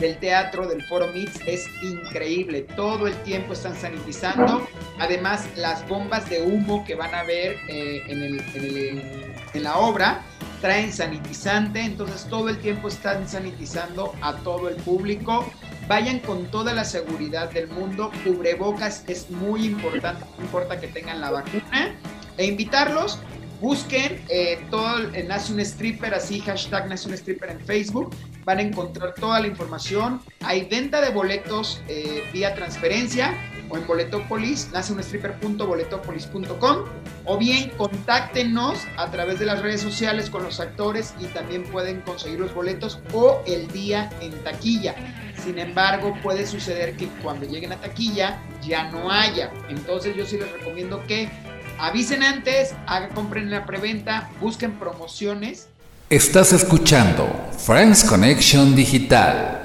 del teatro del Foro Mix es increíble. Todo el tiempo están sanitizando. Además, las bombas de humo que van a ver eh, en, el- en el- en la obra traen sanitizante, entonces todo el tiempo están sanitizando a todo el público. Vayan con toda la seguridad del mundo, cubrebocas es muy importante, no importa que tengan la vacuna, e invitarlos, busquen eh, todo, el- Nace un Stripper, así hashtag Nace un Stripper en Facebook, van a encontrar toda la información, hay venta de boletos eh, vía transferencia o en Boletopolis, naceunestripper.boletopolis.com o bien contáctenos a través de las redes sociales con los actores y también pueden conseguir los boletos o el día en taquilla. Sin embargo, puede suceder que cuando lleguen a taquilla ya no haya. Entonces yo sí les recomiendo que avisen antes, hagan, compren la preventa, busquen promociones Estás escuchando Friends Connection Digital.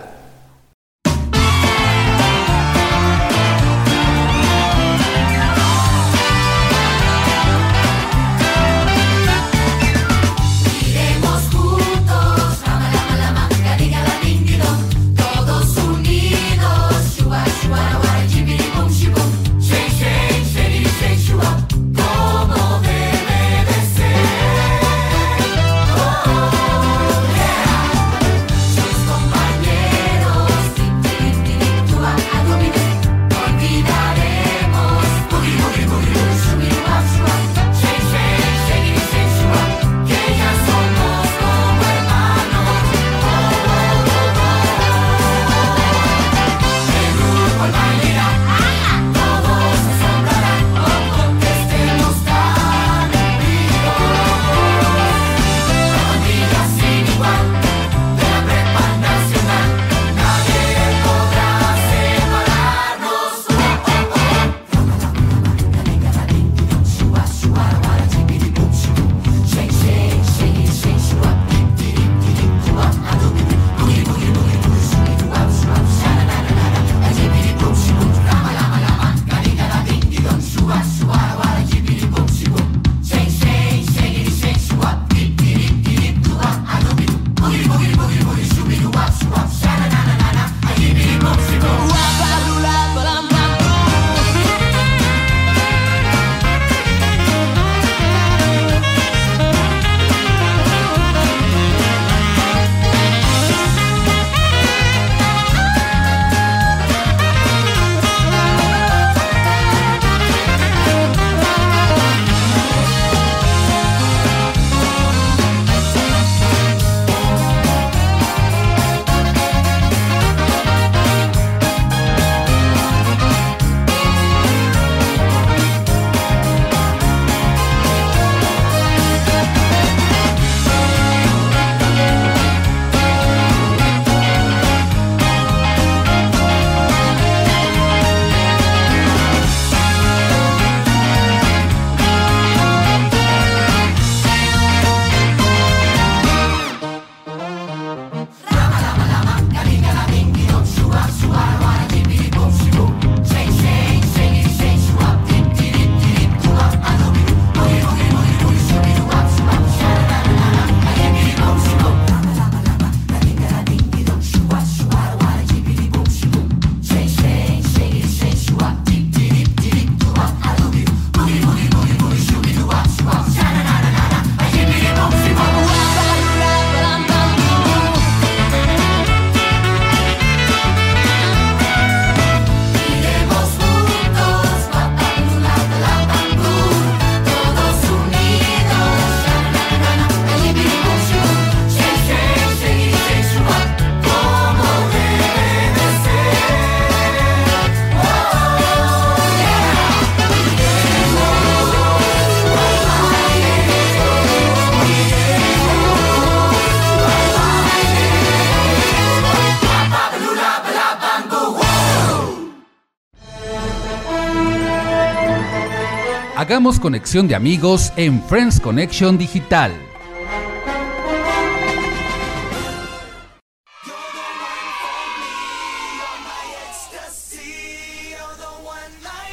Hagamos conexión de amigos en Friends Connection Digital.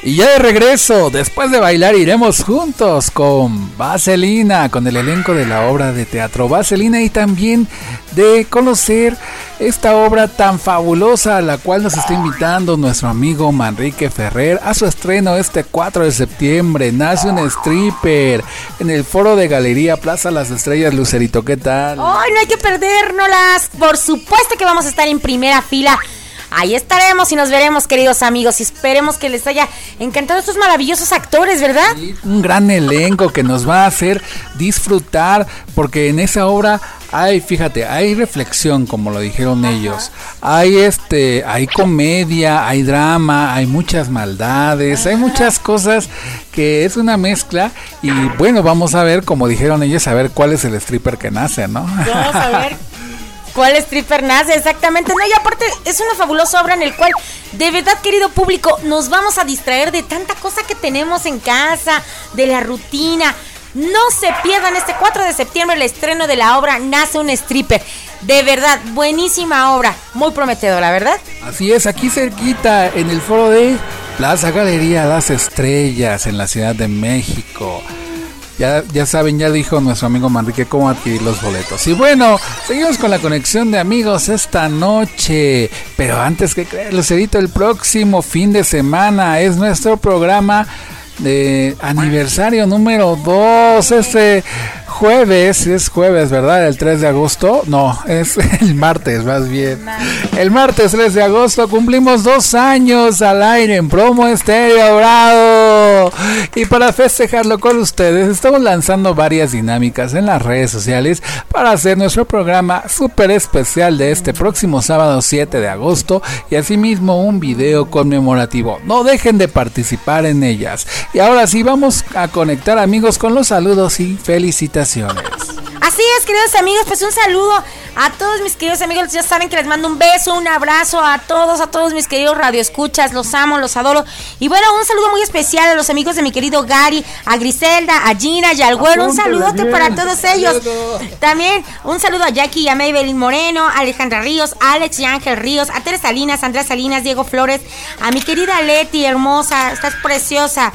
Y ya de regreso, después de bailar iremos juntos con Vaselina, con el elenco de la obra de teatro Vaselina y también de conocer esta obra tan fabulosa a la cual nos está invitando nuestro amigo Manrique Ferrer a su estreno este 4 de septiembre. Nace un stripper en el foro de Galería Plaza Las Estrellas Lucerito. ¿Qué tal? ¡Ay, no hay que perdérnoslas! Por supuesto que vamos a estar en primera fila. Ahí estaremos y nos veremos, queridos amigos. Y esperemos que les haya encantado estos maravillosos actores, ¿verdad? un gran elenco que nos va a hacer disfrutar porque en esa obra hay, fíjate, hay reflexión como lo dijeron ellos. Hay este, hay comedia, hay drama, hay muchas maldades, hay muchas cosas que es una mezcla y bueno, vamos a ver como dijeron ellos a ver cuál es el stripper que nace, ¿no? Vamos a ver cuál stripper nace exactamente. No, y aparte es una fabulosa obra en el cual, de verdad, querido público, nos vamos a distraer de tanta cosa que tenemos en casa, de la rutina. No se pierdan este 4 de septiembre el estreno de la obra Nace un stripper. De verdad, buenísima obra, muy prometedora, ¿verdad? Así es, aquí cerquita en el foro de Plaza Galería Las Estrellas en la Ciudad de México. Ya, ya saben, ya dijo nuestro amigo Manrique cómo adquirir los boletos. Y bueno, seguimos con la conexión de amigos esta noche. Pero antes que creer, Lucerito, el próximo fin de semana es nuestro programa de aniversario número 2. Este jueves, es jueves, ¿verdad? El 3 de agosto. No, es [laughs] el martes, más bien. El martes 3 de agosto cumplimos dos años al aire en promo estéreo bravo. Y para festejarlo con ustedes, estamos lanzando varias dinámicas en las redes sociales para hacer nuestro programa súper especial de este próximo sábado 7 de agosto y asimismo un video conmemorativo. No dejen de participar en ellas. Y ahora sí, vamos a conectar amigos con los saludos y felicitaciones. Así es, queridos amigos, pues un saludo a todos mis queridos amigos. Ya saben que les mando un beso, un abrazo a todos, a todos mis queridos radioescuchas. Los amo, los adoro. Y bueno, un saludo muy especial a los amigos de mi querido Gary, a Griselda, a Gina y al güero. Un saludote para todos ellos. También un saludo a Jackie y a Maybelline Moreno, a Alejandra Ríos, a Alex y Ángel Ríos, a Teresa Salinas, Andrea Salinas, Diego Flores, a mi querida Leti, hermosa, estás preciosa.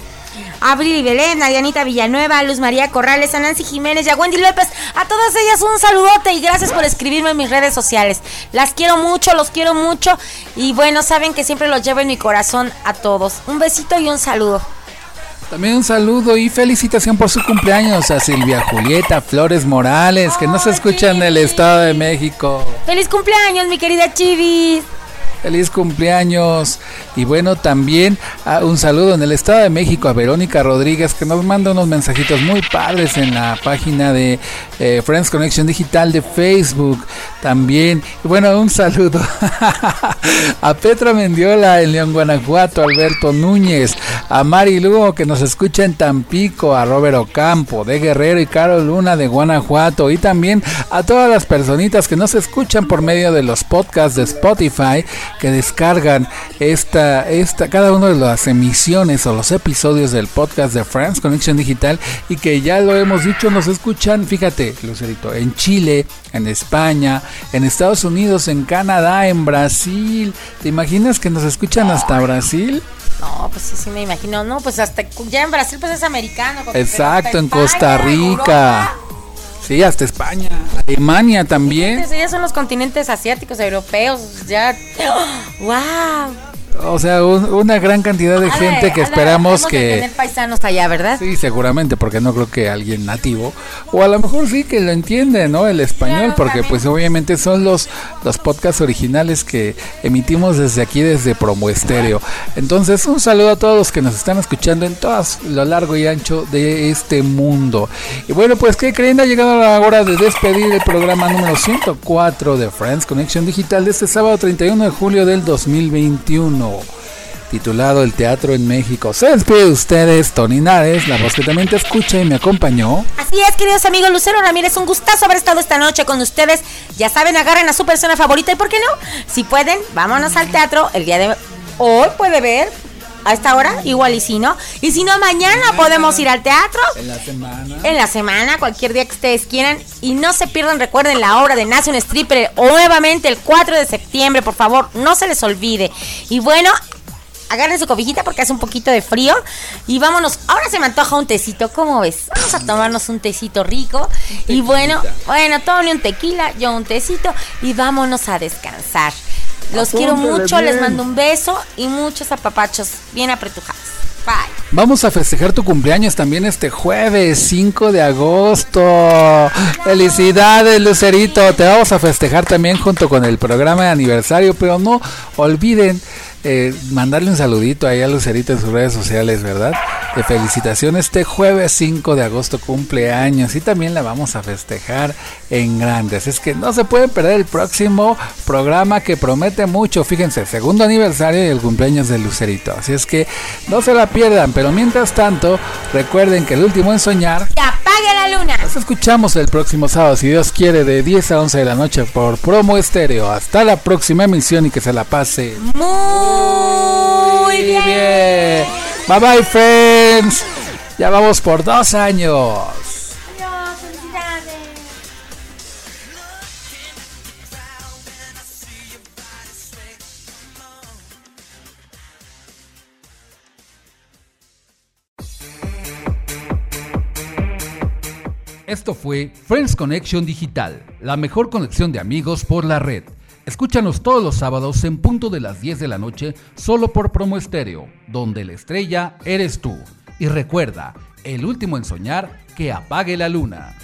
Abril y Belén, a Dianita Villanueva, a Luz María Corrales, a Nancy Jiménez y a Wendy López. A todas ellas un saludote y gracias por escribirme en mis redes sociales. Las quiero mucho, los quiero mucho. Y bueno, saben que siempre los llevo en mi corazón a todos. Un besito y un saludo. También un saludo y felicitación por su cumpleaños a Silvia Julieta Flores Morales, que nos escucha en el Estado de México. ¡Feliz cumpleaños, mi querida Chivis! Feliz cumpleaños. Y bueno, también ah, un saludo en el Estado de México a Verónica Rodríguez, que nos manda unos mensajitos muy padres en la página de eh, Friends Connection Digital de Facebook. También, y bueno, un saludo [laughs] a Petra Mendiola en León, Guanajuato, Alberto Núñez, a Mari Lugo, que nos escucha en Tampico, a Robert Ocampo de Guerrero y Carol Luna de Guanajuato. Y también a todas las personitas que nos escuchan por medio de los podcasts de Spotify que descargan esta, esta, cada una de las emisiones o los episodios del podcast de Friends Connection Digital y que ya lo hemos dicho, nos escuchan, fíjate, Lucerito, en Chile, en España, en Estados Unidos, en Canadá, en Brasil. ¿Te imaginas que nos escuchan hasta Brasil? No, pues sí, sí me imagino. No, pues hasta ya en Brasil pues es americano. Exacto, en Costa Rica. Sí, hasta España. Alemania también. Entonces, ellos son los continentes asiáticos, europeos, ya. [gasps] ¡Wow! O sea, un- una gran cantidad de gente que esperamos que... tener paisanos allá, ¿verdad? Sí, seguramente, porque no creo que alguien nativo, o a lo mejor sí que lo entiende, ¿no? El español, porque pues obviamente son los, los podcasts originales que emitimos desde aquí, desde Promo Estéreo. Entonces, un saludo a todos los que nos están escuchando en todo lo largo y ancho de este mundo. Y bueno, pues, ¿qué creen? Ha llegado la hora de despedir el programa número 104 de Friends Connection Digital de este sábado 31 de julio del 2021 titulado El Teatro en México. Se despide de ustedes, Tony Nares, la voz que también te escucha y me acompañó. Así es, queridos amigos, Lucero Ramírez, un gustazo haber estado esta noche con ustedes. Ya saben, agarren a su persona favorita y, ¿por qué no? Si pueden, vámonos al teatro el día de hoy. Puede ver a esta hora, igual y si no. Y si no, mañana podemos ir al teatro. En la semana. En la semana, cualquier día que ustedes quieran. Y no se pierdan, recuerden la obra de Nace un Stripper nuevamente el 4 de septiembre, por favor, no se les olvide. Y bueno, agarren su cobijita porque hace un poquito de frío. Y vámonos, ahora se me antoja un tecito, ¿cómo ves? Vamos a tomarnos un tecito rico. Y bueno, bueno, tome un tequila, yo un tecito y vámonos a descansar. Los quiero mucho, les mando un beso y muchos apapachos bien apretujados. Bye. Vamos a festejar tu cumpleaños también este jueves 5 de agosto. Felicidades, Lucerito. Te vamos a festejar también junto con el programa de aniversario, pero no olviden eh, mandarle un saludito ahí a Lucerito en sus redes sociales, ¿verdad? De felicitación este jueves 5 de agosto cumpleaños y también la vamos a festejar en grandes. Es que no se pueden perder el próximo programa que promete mucho. Fíjense, segundo aniversario y el cumpleaños de Lucerito. Así es que no se la pierdan. Pero mientras tanto, recuerden que el último en soñar. ¡Que apague la luna! Nos escuchamos el próximo sábado, si Dios quiere, de 10 a 11 de la noche por Promo Estéreo. Hasta la próxima emisión y que se la pase. Muy bien. Bye bye, friends. Ya vamos por dos años. Esto fue Friends Connection Digital, la mejor conexión de amigos por la red. Escúchanos todos los sábados en punto de las 10 de la noche solo por Promo Estéreo, donde la estrella eres tú. Y recuerda, el último en soñar, que apague la luna.